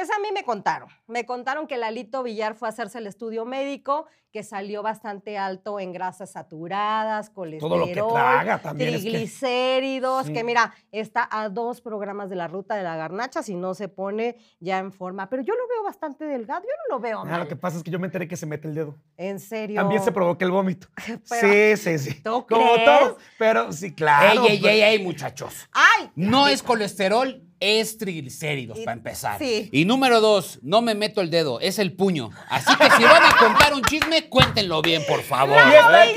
Pues a mí me contaron. Me contaron que Lalito Villar fue a hacerse el estudio médico, que salió bastante alto en grasas saturadas, colesterol, Todo lo que traga también es que- triglicéridos, que... Mira, está a dos programas de la ruta de la garnacha si no se pone ya en forma. Pero yo lo veo bastante delgado, yo no lo veo Ah, mal. lo que pasa es que yo me enteré que se mete el dedo. En serio. También se provoca el vómito. Pero- sí, sí, sí. ¿Tú Como crees? todo. Pero sí, claro. ey, ey, pues- ey, ey, muchachos. ¡Ay! No es colesterol, es triglicéridos, para empezar. sí. Y número dos, no me meto el dedo, es el puño. Así que si van a contar un chisme, cuéntenlo bien, por favor. Y está aquí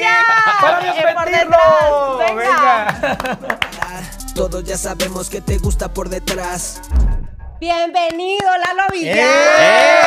para Eh, desmentirlo. venga. Venga. Todos ya sabemos que te gusta por detrás. Bienvenido, Lalo Villar. ¡Eh!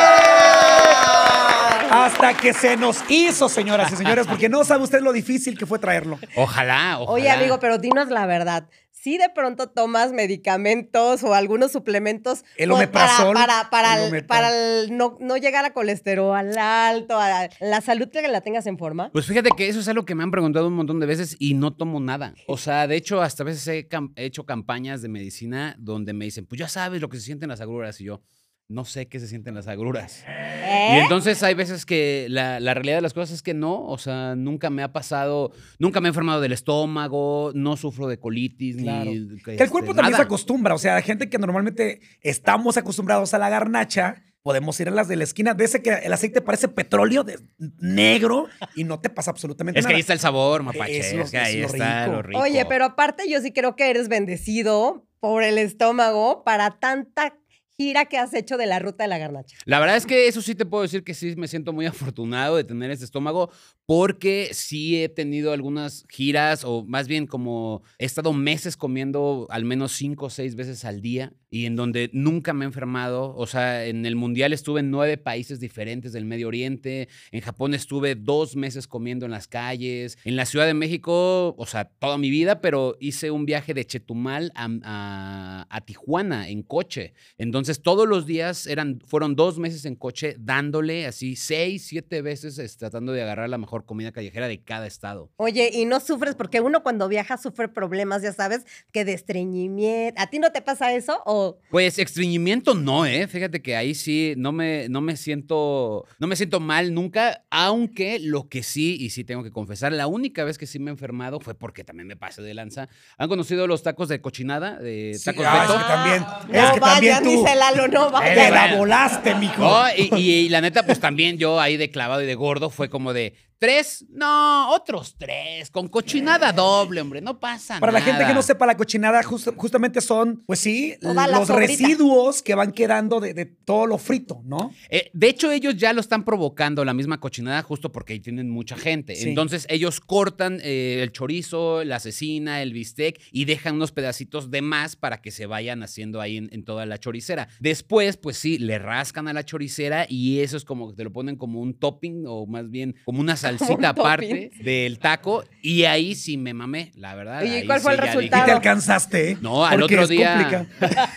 Hasta que se nos hizo, señoras y señores, porque no sabe usted lo difícil que fue traerlo. Ojalá, ojalá. Oye, amigo, pero dinos la verdad. Si de pronto tomas medicamentos o algunos suplementos El pues, omeprazol, para, para, para, el para el no, no llegar a colesterol alto, a la salud que la tengas en forma. Pues fíjate que eso es algo que me han preguntado un montón de veces y no tomo nada. O sea, de hecho, hasta a veces he, cam- he hecho campañas de medicina donde me dicen, pues ya sabes lo que se sienten las agruras. Y yo, no sé qué se sienten las agruras. ¿Eh? Y entonces hay veces que la, la realidad de las cosas es que no, o sea, nunca me ha pasado, nunca me he enfermado del estómago, no sufro de colitis, Claro. ni... Que el cuerpo este, también se nada. acostumbra. O sea, gente que normalmente estamos acostumbrados a la garnacha, podemos ir a las de la esquina. De ese que el aceite parece petróleo de- negro y no te pasa absolutamente Es que nada. ahí está el sabor, mapache. Es Es, lo- que ahí es lo está rico. lo rico. Oye, pero aparte yo sí creo que eres bendecido por el estómago para tanta gira que has hecho de la ruta de la garnacha. La verdad es que eso sí te puedo decir que sí me siento muy afortunado de tener este estómago porque sí he tenido algunas giras o más bien como he estado meses comiendo al menos cinco o seis veces al día y en donde nunca me he enfermado. O sea, en el mundial estuve en nueve países diferentes del Medio Oriente. En Japón estuve dos meses comiendo en las calles. En la Ciudad de México, o sea, toda mi vida, pero hice un viaje de Chetumal a, a- a Tijuana en coche. Entonces, todos los días eran, fueron dos meses en coche dándole así seis, siete veces es, tratando de agarrar la mejor comida callejera de cada estado. Oye, y no sufres porque uno cuando viaja sufre problemas, ya sabes, que de estreñimiento. ¿A ti no te pasa eso? O Pues estreñimiento no, ¿eh? Fíjate que ahí sí no me, no me siento no me siento mal nunca, aunque lo que sí, y sí tengo que confesar, la única vez que sí me he enfermado fue porque también me pasé de lanza. ¿Han conocido los tacos de cochinada? De Sí, tacos ah, es que también, no es que también vayan, tú dice Lalo, no te vayan. la volaste, mijo. No, y, y- y la neta, pues también yo ahí de clavado y de gordo fue como de tres, no, otros tres, con cochinada doble, hombre, no pasa Para la gente que no sepa, la cochinada justo- justamente son, pues sí, Toda los residuos que van quedando de, de todo lo frito, ¿no? Eh, de hecho, ellos ya lo están provocando, la misma cochinada, justo porque ahí tienen mucha gente. Sí. Entonces, ellos cortan eh, el chorizo, la cecina, el bistec y dejan unos pedacitos de más para que se vayan haciendo ahí en, en toda la choricera. Después, pues sí, le rascan a la choricera y eso es como que te lo ponen como un topping o más bien como una salsita aparte del taco. Y ahí sí me mamé, la verdad. Oye, ¿y cuál fue sí el ya Y resultado? te alcanzaste, ¿eh? No, al Porque otro es día. complicado.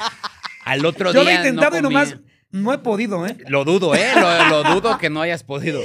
Al otro Yo lo día. he intentado no y nomás. No he podido, ¿eh? Lo dudo, ¿eh? Lo, lo dudo que no hayas podido.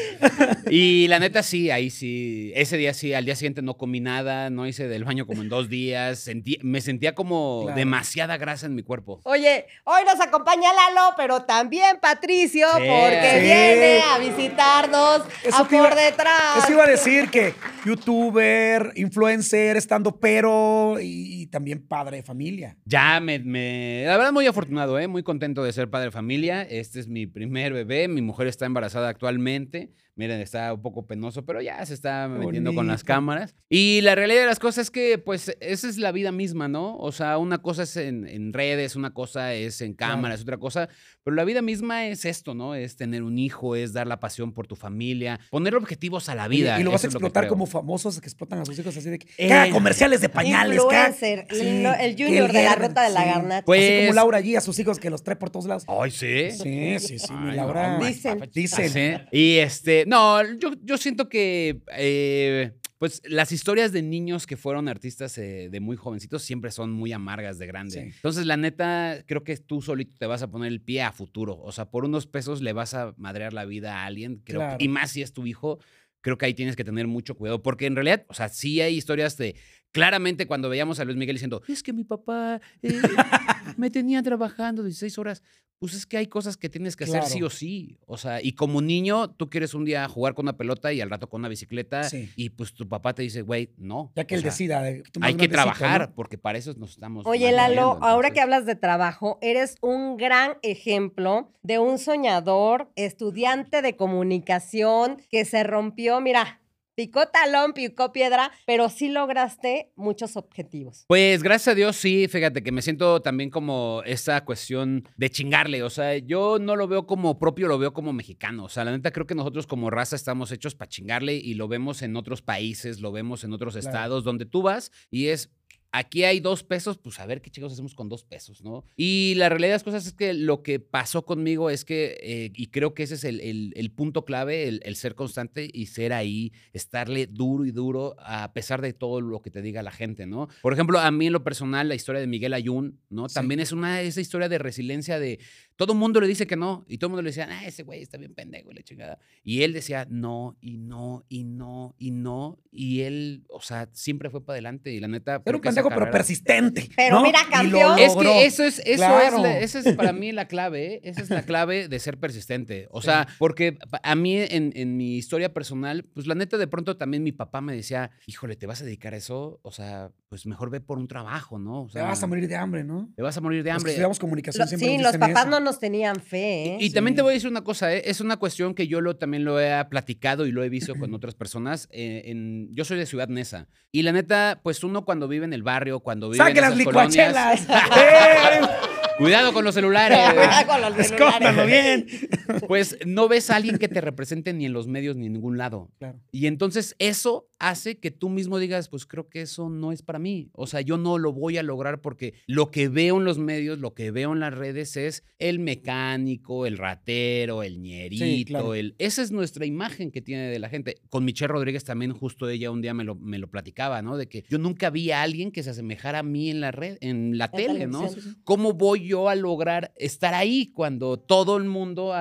Y la neta, sí, ahí sí. Ese día sí, al día siguiente no comí nada, no hice del baño como en dos días. Sentí- me sentía como Claro. demasiada grasa en mi cuerpo. Oye, hoy nos acompaña Lalo, pero también Patricio, Sí. porque Sí. viene a visitarnos a por iba- detrás. Eso iba a decir que youtuber, influencer, estando pero y, y también padre de familia. Ya me, me- La verdad, muy afortunado, ¿eh? Muy contento de ser padre de familia. Este es mi primer bebé. Mi mujer está embarazada actualmente. Miren, está un poco penoso, pero ya se está Qué metiendo con las bonito. cámaras. Y la realidad de las cosas es que, pues, esa es la vida misma, ¿no? O sea, una cosa es en, en redes, una cosa es en cámaras, otra cosa. Pero la vida misma es esto, ¿no? Es tener un hijo, es dar la pasión por tu familia, poner objetivos a la vida. y lo vas a explotar como famosos que explotan a sus hijos así de que Eh. cada comerciales de pañales, cada- El, junior de la ruta de la garnacha. Pues- Así como Laura allí a sus hijos que los trae por todos lados. Ay, sí. Sí, sí, sí, mi Ay, Laura. no, Dicen. Dicen. Sí. Y este, no, yo, yo siento que, eh, pues, las historias de niños que fueron artistas eh, de muy jovencitos siempre son muy amargas de grande. Sí. Entonces, la neta, creo que tú solito te vas a poner el pie a futuro. O sea, por unos pesos le vas a madrear la vida a alguien. Creo que- Claro. y más si es tu hijo. Creo que ahí tienes que tener mucho cuidado, porque en realidad, o sea, sí hay historias de. Claramente, cuando veíamos a Luis Miguel diciendo, es que mi papá. eh, me tenía trabajando 16 horas. Pues es que hay cosas que tienes que hacer sí o sí. O sea, y como niño, tú quieres un día jugar con una pelota y al rato con una bicicleta. Sí. Y pues tu papá te dice, güey, no. Ya que O él sea, decida. Hay que trabajar, ¿no? porque para eso nos estamos. Oye, Lalo, ahora que entonces- hablas de trabajo, eres un gran ejemplo de un soñador, estudiante de comunicación que se rompió, mira, picó talón, picó piedra, pero sí lograste muchos objetivos. Pues gracias a Dios, sí, fíjate que me siento también como esa cuestión de chingarle. O sea, yo no lo veo como propio, lo veo como mexicano. O sea, la neta creo que nosotros como raza estamos hechos para chingarle y lo vemos en otros países, lo vemos en otros Claro. estados donde tú vas y es. Aquí hay dos pesos, pues a ver qué chicos hacemos con dos pesos, ¿no? Y la realidad de las cosas es que lo que pasó conmigo es que, eh, y creo que ese es el, el- el punto clave, el, el ser constante y ser ahí, estarle duro y duro a pesar de todo lo que te diga la gente, ¿no? Por ejemplo, a mí en lo personal, la historia de Miguel Ayun, ¿no? Sí. También es una esa historia de resiliencia de todo el mundo le dice que no y todo el mundo le decía, ah, ese güey está bien pendejo y la chingada. Y él decía no y no y no y no y él, o sea, siempre fue para adelante y la neta... Era creo un pendejo, pero persistente. Pero ¿no? mira, campeón. es que eso es, eso Claro. es, la- esa es para mí la clave, ¿eh? esa es la clave de ser persistente. O Sí. sea, porque a mí en, en mi historia personal, pues la neta de pronto también mi papá me decía, híjole, ¿te vas a dedicar a eso? O sea, pues mejor ve por un trabajo, ¿no? O Te vas a morir de hambre, ¿no? Te vas a morir de Los que hambre. estudiamos comunicación Lo- siempre sí, nos los papás eso. no nos tenían fe, ¿eh? Y también Sí. te voy a decir una cosa, ¿eh? es una cuestión que yo lo, también lo he platicado y lo he visto con otras personas. eh, en, yo soy de Ciudad Neza y la neta, pues uno cuando vive en el barrio, cuando vive ¡Saque en las esas colonias, licuachelas! ¡Eh! Cuidado con los celulares. Cuidado con los Escóndalo celulares. bien. Pues no ves a alguien que te represente ni en los medios ni en ningún lado. Claro. Y entonces eso hace que tú mismo digas, pues creo que eso no es para mí. O sea, yo no lo voy a lograr porque lo que veo en los medios, lo que veo en las redes es el mecánico, el ratero, el ñerito, claro. el... Esa es nuestra imagen que tiene de la gente. Con Michelle Rodríguez también justo ella un día me lo, me lo platicaba, ¿no? De que yo nunca vi a alguien que se asemejara a mí en la red, en la tele, ¿no? ¿Cómo voy yo a lograr estar ahí cuando todo el mundo,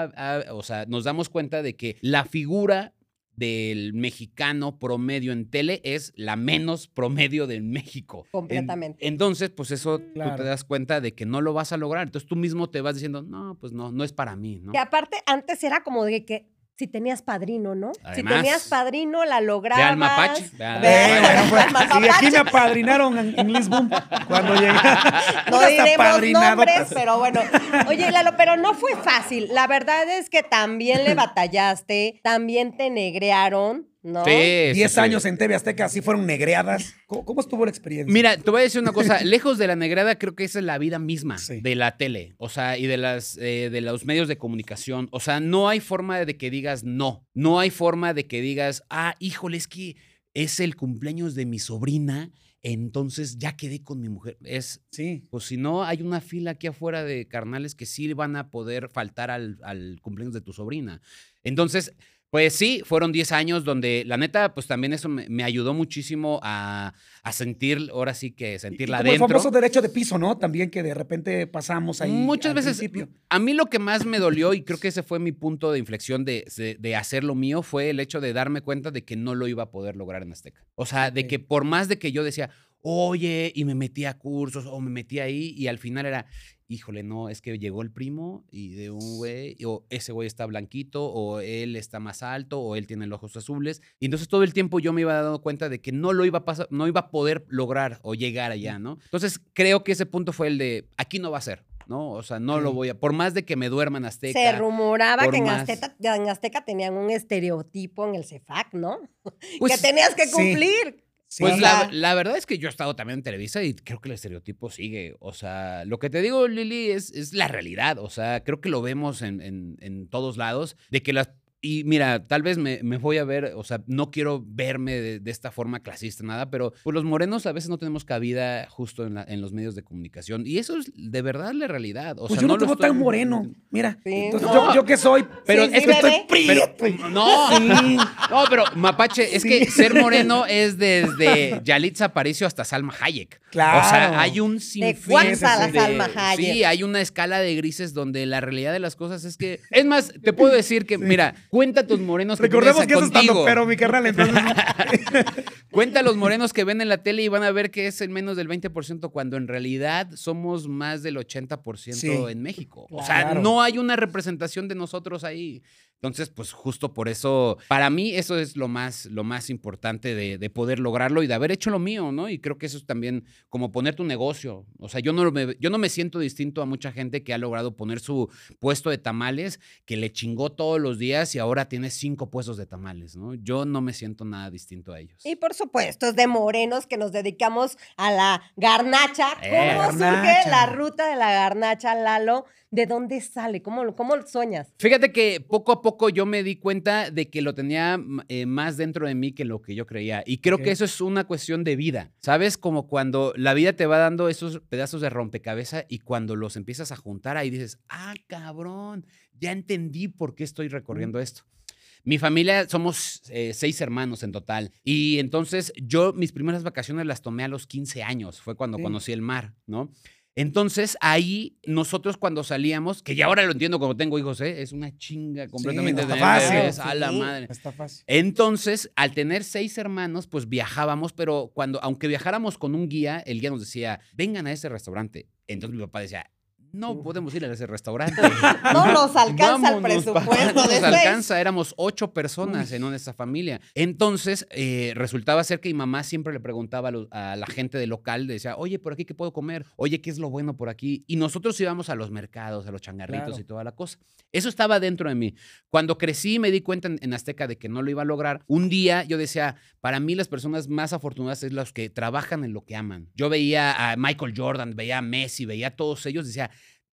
o sea, nos damos cuenta de que la figura del mexicano promedio en tele es la menos promedio de México. En- Completamente. entonces, pues eso tú te das cuenta de que no lo vas a lograr. Entonces tú mismo te vas diciendo, no, pues no, no es para mí, ¿no? Que aparte, antes era como de que si tenías padrino, ¿no? si tenías padrino, la lograbas. Ve al mapache. ve al Ve- Eh, mapache. bueno, pues, Al mapache. y aquí me apadrinaron en, en Lisboa cuando llegué. No diremos nombres, pero bueno. Oye, Lalo, pero no fue fácil. La verdad es que también le batallaste, también te negrearon, ¿no? Sí, sí, Diez sí. años en TV Azteca, así fueron negreadas. ¿Cómo, cómo estuvo la experiencia? Mira, te voy a decir una cosa. Lejos de la negrada, creo que esa es la vida misma Sí. de la tele. O sea, y de, las, eh, de los medios de comunicación. O sea, no hay forma de que digas no. No hay forma de que digas, ah, híjole, es que es el cumpleaños de mi sobrina. Entonces ya quedé con mi mujer. Es, Sí. pues si no, hay una fila aquí afuera de carnales que sí van a poder faltar al, al cumpleaños de tu sobrina. Entonces, pues sí, fueron 10 años donde la neta, pues también eso me, me ayudó muchísimo a, a sentir, ahora sí que sentirla como el adentro. famoso derecho de piso, ¿no? También que de repente pasamos ahí. Muchas al veces, principio. a mí lo que más me dolió, y creo que ese fue mi punto de inflexión de, de, de hacer lo mío, fue el hecho de darme cuenta de que no lo iba a poder lograr en Azteca. O sea, de que por más de que yo decía, oye, y me metí a cursos, o me metí ahí, y al final era, híjole, no, es que llegó el primo y de un güey, o ese güey está blanquito, o él está más alto, o él tiene los ojos azules. Y entonces todo el tiempo yo me iba dando cuenta de que no lo iba a pasar, no iba a poder lograr o llegar allá, ¿no? Entonces creo que ese punto fue el de, aquí no va a ser. ¿no? O sea, no lo voy a. Por más de que me duerma en Azteca. Se rumoraba que en más- Azteca, en Azteca tenían un estereotipo en el CEFAC, ¿no? Pues, que tenías que cumplir. Sí. Pues la, la verdad es que yo he estado también en Televisa y creo que el estereotipo sigue. O sea, lo que te digo, Lili, es, es la realidad. O sea, creo que lo vemos en, en- en todos lados. De que las. Y mira, tal vez me, me voy a ver, o sea, no quiero verme de, de esta forma clasista, nada, pero pues los morenos a veces no tenemos cabida justo en, la- en los medios de comunicación. Y eso es de verdad la realidad. O Pues sea, yo no, lo te veo estoy- tan moreno. Mira. Sí. Entonces, No. yo, yo que soy. Pero Sí, es sí, que bebé. estoy prieto. Pero- no, Sí. no, pero Mapache, es que ser moreno es desde Yalitza Aparicio hasta Salma Hayek. Claro. O sea, hay un sinfín la de- Salma Hayek. Sí, hay una escala de grises donde la realidad de las cosas es que. Es más, te puedo decir que, mira, Cuenta tus morenos que Recordemos que eso es estando contigo. pero, mi carnal. Entonces, Cuenta los morenos que ven en la tele y van a ver que es el menos del 20% cuando en realidad somos más del 80% Sí. en México. O sea, no hay una representación de nosotros ahí. Entonces, pues justo por eso, para mí eso es lo más, lo más importante de, de poder lograrlo y de haber hecho lo mío, ¿no? Y creo que eso es también como poner tu negocio. O sea, yo no me, yo no me siento distinto a mucha gente que ha logrado poner su puesto de tamales, que le chingó todos los días y ahora tiene cinco puestos de tamales, ¿no? Yo no me siento nada distinto a ellos. Y por supuesto, es de morenos que nos dedicamos a la garnacha. ¿Cómo Eh, surge la ruta de la garnacha, Lalo? ¿De dónde sale? ¿Cómo, cómo sueñas? Fíjate que poco a poco yo me di cuenta de que lo tenía mm, eh, más dentro de mí que lo que yo creía. Y creo que eso es una cuestión de vida. ¿Sabes? Como cuando la vida te va dando esos pedazos de rompecabezas y cuando los empiezas a juntar ahí dices, ah, cabrón, ya entendí por qué estoy recorriendo esto. Mi familia somos eh, seis hermanos en total. Y entonces yo mis primeras vacaciones las tomé a los 15 años. Fue cuando Sí. conocí el mar, ¿no? Entonces ahí nosotros cuando salíamos, que ya ahora lo entiendo cuando tengo hijos, ¿eh? es una chinga completamente no está tener fácil. bebés, a la Sí. madre. está fácil. Entonces, al tener seis hermanos, pues viajábamos, pero cuando, aunque viajáramos con un guía, el guía nos decía, vengan a ese restaurante. Entonces mi papá decía, no podemos ir a ese restaurante. No nos alcanza el presupuesto no nos alcanza, éramos ocho personas en esa familia. Entonces, eh, resultaba ser que mi mamá siempre le preguntaba a, la gente del local, decía, oye, ¿por aquí qué puedo comer? Oye, ¿qué es lo bueno por aquí? Y nosotros íbamos a los mercados, a los changarritos Claro. y toda la cosa. Eso estaba dentro de mí. Cuando crecí me di cuenta en, en Azteca de que no lo iba a lograr. Un día yo decía, para mí las personas más afortunadas es las que trabajan en lo que aman. Yo veía a Michael Jordan, veía a Messi, veía a todos ellos, decía,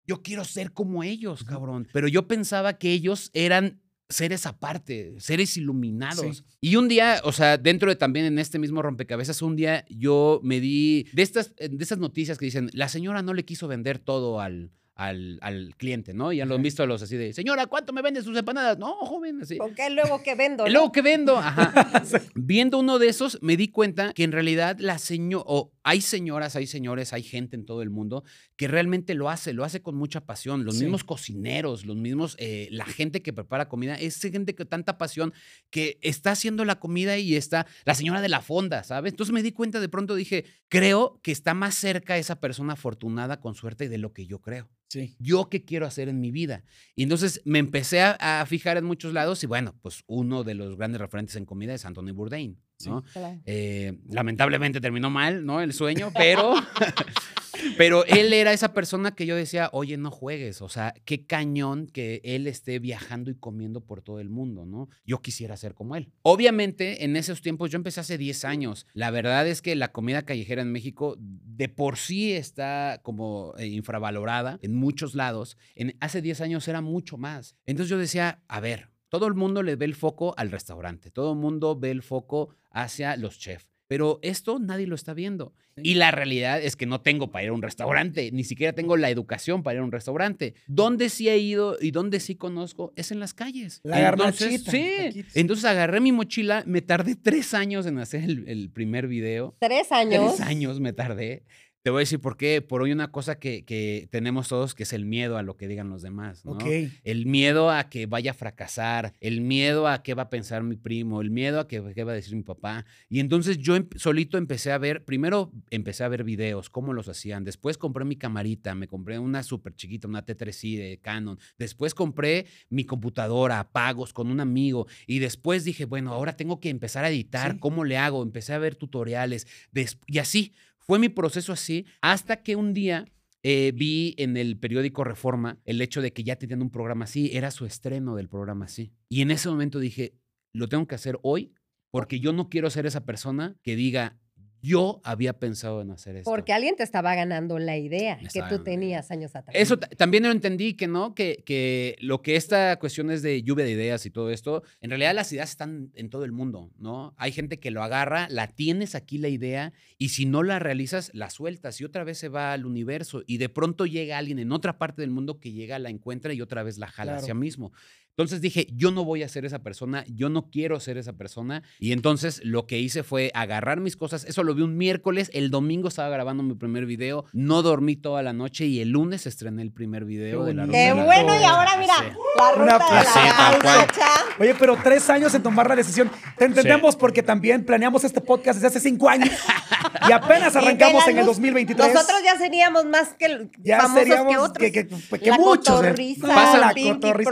yo quiero ser como ellos, cabrón. Pero yo pensaba que ellos eran seres aparte, seres iluminados. Sí. Y un día, o sea, dentro de también en este mismo rompecabezas, un día yo me di de estas, de estas noticias que dicen, la señora no le quiso vender todo al, al, al cliente, ¿no? Y ya lo han visto los así de, señora, ¿cuánto me vende sus empanadas? No, joven, así. ¿Con qué luego que vendo? No? luego que vendo, ajá. Viendo uno de esos, me di cuenta que en realidad la señora, o hay señoras, hay señores, hay gente en todo el mundo que realmente lo hace, lo hace con mucha pasión. Los Sí. mismos cocineros, los mismos, eh, la gente que prepara comida, es gente con tanta pasión que está haciendo la comida y está la señora de la fonda, ¿sabes? Entonces me di cuenta, de pronto dije, creo que está más cerca esa persona afortunada con suerte de lo que yo creo Sí. yo qué quiero hacer en mi vida. Y entonces me empecé a, a fijar en muchos lados y bueno, pues uno de los grandes referentes en comida es Anthony Bourdain, ¿no? Eh, lamentablemente terminó mal, ¿no? El sueño, pero, pero él era esa persona que yo decía, oye, no juegues, o sea, qué cañón que él esté viajando y comiendo por todo el mundo, ¿no? Yo quisiera ser como él. Obviamente, en esos tiempos, yo empecé hace 10 años. La verdad es que la comida callejera en México de por sí está como eh, infravalorada en muchos lados. En, hace 10 años era mucho más. Entonces yo decía, a ver, todo el mundo le ve el foco al restaurante, todo el mundo ve el foco hacia los chefs. Pero esto nadie lo está viendo. Y la realidad es que no tengo para ir a un restaurante, ni siquiera tengo la educación para ir a un restaurante. Donde sí he ido y donde sí conozco es en las calles. La Entonces, Sí. taquitos. Entonces agarré mi mochila, me tardé tres años en hacer el, el primer video. Tres años. Tres años me tardé. Te voy a decir por qué. Por hoy una cosa que, que tenemos todos, que es el miedo a lo que digan los demás. ¿no? Ok. El miedo a que vaya a fracasar, el miedo a qué va a pensar mi primo, el miedo a que, qué va a decir mi papá. Y entonces yo em- solito empecé a ver, primero empecé a ver videos, cómo los hacían. Después compré mi camarita, me compré una súper chiquita, una T3i de Canon. Después compré mi computadora, pagos con un amigo. Y después dije, bueno, ahora tengo que empezar a editar. Sí. ¿Cómo le hago? Empecé a ver tutoriales. Des- y así, fue mi proceso así, hasta que un día eh, vi en el periódico Reforma el hecho de que ya tenían un programa así, era su estreno del programa así. Y en ese momento dije, lo tengo que hacer hoy porque yo no quiero ser esa persona que diga, yo había pensado en hacer esto. Porque alguien te estaba ganando la idea Me que tú tenías años atrás. Eso ta- también lo entendí que no, que, que lo que esta cuestión es de lluvia de ideas y todo esto, en realidad las ideas están en todo el mundo, ¿no? Hay gente que lo agarra, la tienes aquí la idea y si no la realizas, la sueltas y otra vez se va al universo y de pronto llega alguien en otra parte del mundo que llega, la encuentra y otra vez la jala Claro. hacia mismo. Entonces dije, yo no voy a ser esa persona, yo no quiero ser esa persona. Y entonces lo que hice fue agarrar mis cosas, eso lo vi un miércoles, el domingo estaba grabando mi primer video, no dormí toda la noche y el lunes estrené el primer video de la ruta Qué de la bueno, y ahora mira, la ruta de la garnacha. Oye, pero tres años en tomar la decisión. Te entendemos porque también planeamos este podcast desde hace cinco años y apenas arrancamos en el luz. 2023. Nosotros ya seríamos más que ya famosos seríamos que otros. que, que- que La muchos. ¿eh? cotorriza, Pasa la cotorriza.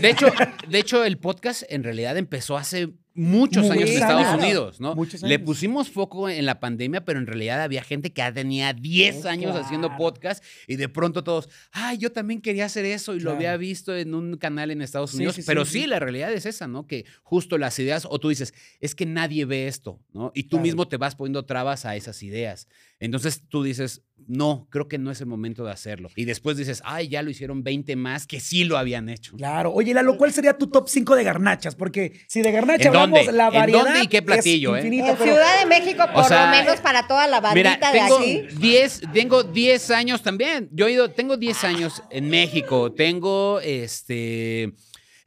De hecho, de hecho, el podcast en realidad empezó hace muchos años en. Estados Unidos, ¿no? Muchos Le años. pusimos foco en la pandemia, pero en realidad había gente que ya tenía 10 Oh, años haciendo podcast y de pronto todos, ay, yo también quería hacer eso y lo había visto en un canal en Estados Unidos. sí, sí, pero sí. sí, la realidad es esa, ¿no? Que justo las ideas, o tú dices, es que nadie ve esto, ¿no? Y tú mismo te vas poniendo trabas a esas ideas. Entonces tú dices, no, creo que no es el momento de hacerlo. Y después dices, ay, ya lo hicieron 20 más que sí lo habían hecho. Claro. Oye, Lalo, ¿cuál sería tu top 5 de garnachas? Porque si de garnacha ¿En hablamos, dónde? la ¿En variedad dónde y qué es platillo, eh? En pero- Ciudad de México, por sea, lo menos para toda la bandita Mira, de tengo aquí. 10, tengo 10 años también. Yo he ido, tengo 10 años en México. Tengo este.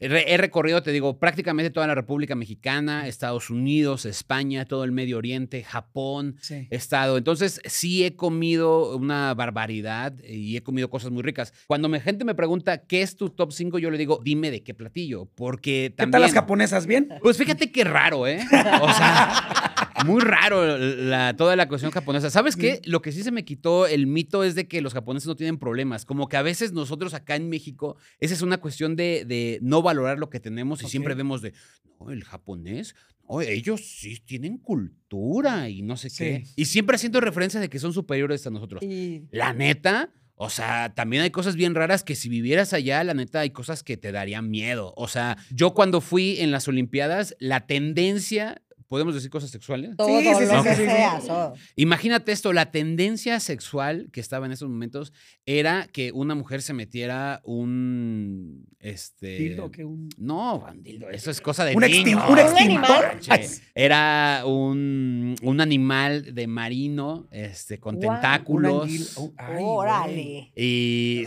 He recorrido, te digo, prácticamente toda la República Mexicana, Estados Unidos, España, todo el Medio Oriente, Japón. Sí. He estado. Entonces, sí he comido una barbaridad y he comido cosas muy ricas. Cuando la gente me pregunta qué es tu top 5, yo le digo, dime de qué platillo. Porque ¿Qué también. tal las japonesas? ¿Bien? Pues fíjate qué raro, ¿eh? O sea, muy raro la, toda la cuestión japonesa. ¿Sabes qué? Lo que sí se me quitó el mito es de que los japoneses no tienen problemas. Como que a veces nosotros acá en México, esa es una cuestión de, de no valorar lo que tenemos y siempre vemos de, no, el japonés, no, ellos sí tienen cultura y no sé qué. Y siempre haciendo referencia de que son superiores a nosotros. Y La neta, o sea, también hay cosas bien raras que si vivieras allá, la neta, hay cosas que te darían miedo. O sea, yo cuando fui en las Olimpiadas, la tendencia, ¿podemos decir cosas sexuales? todo Sí, sí, lo sí, que sea. todo. Imagínate esto, la tendencia sexual que estaba en esos momentos era que una mujer se metiera un, este... Dildo, que un- No, un dildo, eso es cosa de Un, extin- niños. un ¿Un extintor. Era un, un animal de marino, este, con tentáculos. oh, ay. Órale. Y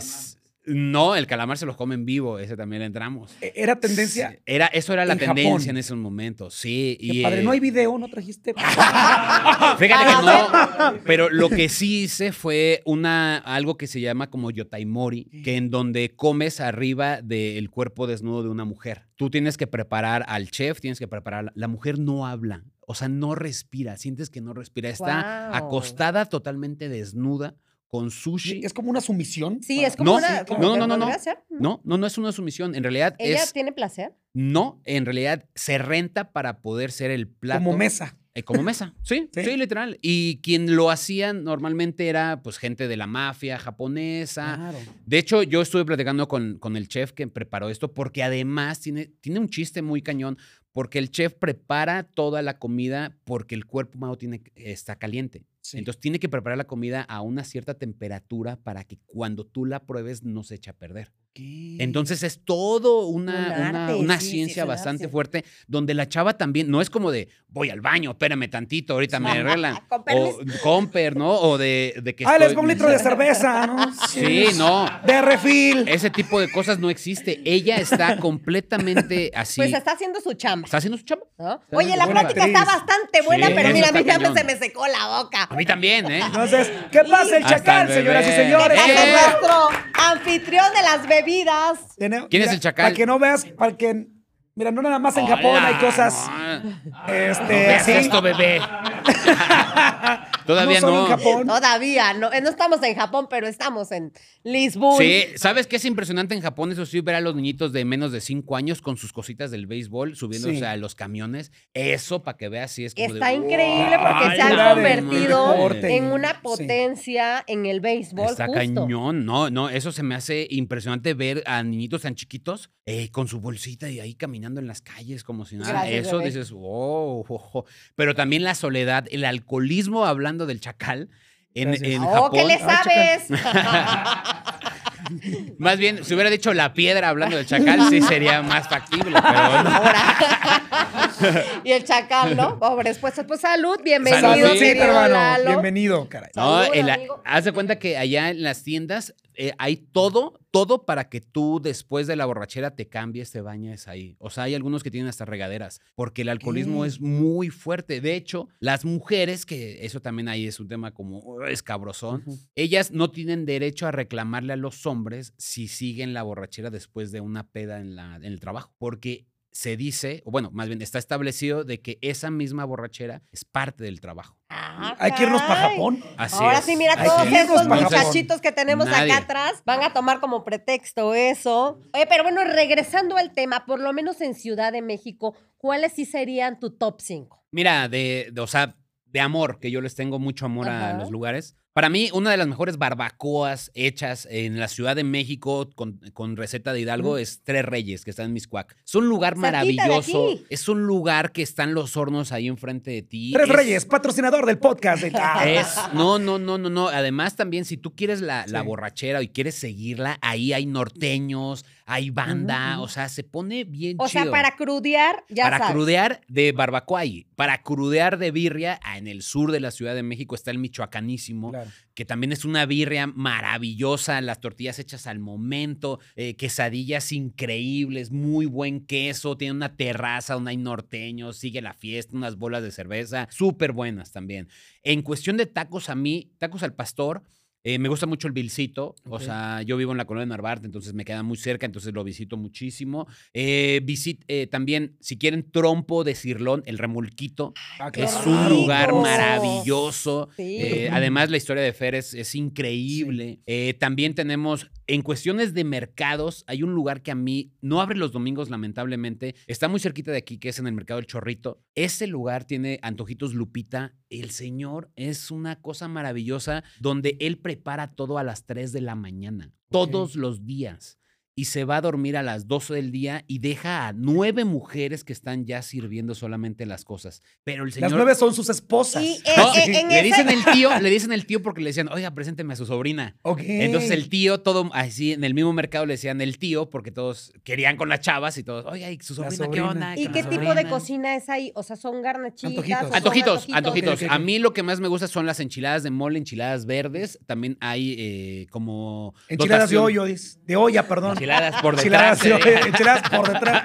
no, el calamar se los come en vivo, ese también le entramos. E- Era tendencia. Sí, Era, eso era la en tendencia Japón. en esos momentos, sí. Y, padre, eh, no hay video, ¿no trajiste? Fíjate que no, pero lo que sí hice fue una, algo que se llama como yotaimori, que en donde comes arriba del cuerpo desnudo de una mujer. Tú tienes que preparar al chef, tienes que preparar, la mujer no habla, o sea, no respira, sientes que no respira, está acostada totalmente desnuda con sushi. Es como una sumisión. Sí, es como No, una. sí, como no, no, no, no. No, no, no es una sumisión, en realidad ¿Ella es... tiene placer? No, en realidad se renta para poder ser el plato. Como mesa. Eh, como mesa, sí, Sí. sí, literal. Y quien lo hacía normalmente era pues gente de la mafia japonesa. Claro. De hecho, yo estuve platicando con, con el chef que preparó esto porque además tiene, tiene un chiste muy cañón porque el chef prepara toda la comida porque el cuerpo humano tiene, está caliente. Sí. Entonces tiene que preparar la comida a una cierta temperatura para que cuando tú la pruebes no se eche a perder. ¿Qué? Entonces es todo una, Un una, arte, una sí, sí, ciencia bastante arte. fuerte, donde la chava también, no es como de voy al baño, espérame tantito, ahorita me arreglan. O comper, ¿no? O de, de que Ah, les estoy- pongo un litro de cerveza, ¿no? Sí, no. De refil. Ese tipo de cosas no existe. Ella está completamente así. Pues está haciendo su chamba. está haciendo su chamba. ¿no? Oye, la plática está bastante buena, Sí, pero mira, a mí ya se me secó la boca. A mí también, ¿eh? Entonces, ¿qué pasa el chacal, el señoras y señores? ¡Eh! nuestro anfitrión de las bebidas. ¿Quién es el chacal? Para que no veas, para que. Mira, no nada más en Japón hay cosas. No, Este, no así. esto, bebé. Todavía no. solo no. en Japón. Todavía, no, eh, no estamos en Japón, pero estamos en Lisboa. Sí, ¿sabes qué es impresionante en Japón? Eso sí, ver a los niñitos de menos de 5 años con sus cositas del béisbol subiéndose Sí. a los camiones. Eso, para que veas, sí es como de, Está increíble porque ¡Ay, se ha convertido en una Sí. potencia en el béisbol. Está justo. cañón, no, no, eso se me hace impresionante ver a niñitos tan chiquitos eh, con su bolsita y ahí caminando en las calles como si nada. Gracias, eso bebé. dices, oh, oh, oh". pero también la soledad, el alcoholismo, hablando del chacal. En, en Oh, Japón, ¿qué le Ah, sabes? más bien, si hubiera dicho la piedra hablando del chacal, sí sería más factible, pero no. y el chacal, ¿no? Pobres. Pues, pues salud, bienvenido, Salud, querido hermano. Bienvenido, caray. No, Salud, el- amigo. haz de cuenta que allá en las tiendas eh, hay todo, todo para que tú después de la borrachera te cambies, te bañes ahí. O sea, hay algunos que tienen hasta regaderas, porque el alcoholismo ¿Qué? es muy fuerte. De hecho, las mujeres, que eso también ahí es un tema como uh, escabrosón, ellas no tienen derecho a reclamarle a los hombres si siguen la borrachera después de una peda en, la, en el trabajo, porque se dice, o bueno, más bien está establecido de que esa misma borrachera es parte del trabajo. Ah, Hay que irnos para. Japón. Así Ahora es. sí, mira, Hay todos que irnos estos para Japón. muchachitos que tenemos Nadie. acá atrás van a tomar como pretexto eso. Oye, pero bueno, regresando al tema, por lo menos en Ciudad de México, ¿cuáles sí serían tu top 5? Mira, de, de- o sea, de amor, que yo les tengo mucho amor a los lugares. Para mí, una de las mejores barbacoas hechas en la Ciudad de México con, con receta de Hidalgo es Tres Reyes, que está en Miscuac. Es un lugar Cerquita de maravilloso. Es un lugar que están los hornos ahí enfrente de ti. Tres Es- Reyes, patrocinador del podcast. Ah. Es, no, no, no, no, no. Además, también, si tú quieres la, la borrachera y quieres seguirla, ahí hay norteños, hay banda, o sea, se pone bien O chido. sea, para crudear, ya para sabes. crudear de barbacoa ahí. Para crudear de birria, ah, en el sur de la Ciudad de México está el Michoacanísimo, Claro. que también es una birria maravillosa, las tortillas hechas al momento, eh, quesadillas increíbles, muy buen queso, tiene una terraza donde hay norteños, sigue la fiesta, unas bolas de cerveza, súper buenas también. En cuestión de tacos, a mí, tacos al pastor, eh, me gusta mucho el Vilcito, o sea, yo vivo en la colonia de Narvarte, entonces me queda muy cerca, entonces lo visito muchísimo. Eh, visit, eh, también, si quieren, trompo de cirlón, el remolquito, Ah, es rico. un lugar maravilloso. Sí. Además, la historia de Fer es, es increíble. También tenemos, en cuestiones de mercados, hay un lugar que a mí no abre los domingos, lamentablemente. Está muy cerquita de aquí, que es en el Mercado del Chorrito. Ese lugar tiene antojitos Lupita. El señor es una cosa maravillosa donde él prepara todo a las 3 de la mañana, todos los días. Y se va a dormir a las 12 del día y deja a nueve mujeres que están ya sirviendo solamente las cosas. Pero el señor... Las nueve son sus esposas. Y, No, eh, eh, en le ese- dicen el tío, le dicen el tío porque le decían, oiga, presénteme a su sobrina. Ok. Entonces el tío, todo así, en el mismo mercado le decían el tío porque todos querían con las chavas y todos, oiga, ¿y su sobrina, qué onda? ¿Y qué tipo de sobrina?" cocina es ahí? O sea, son garnachitas. Antojitos. son Antojitos. A mí lo que más me gusta son las enchiladas de mole, enchiladas verdes. También hay eh, como... Enchiladas de hoyo. De olla, perdón. Enchiladas por detrás. eh. enchiladas por detrás.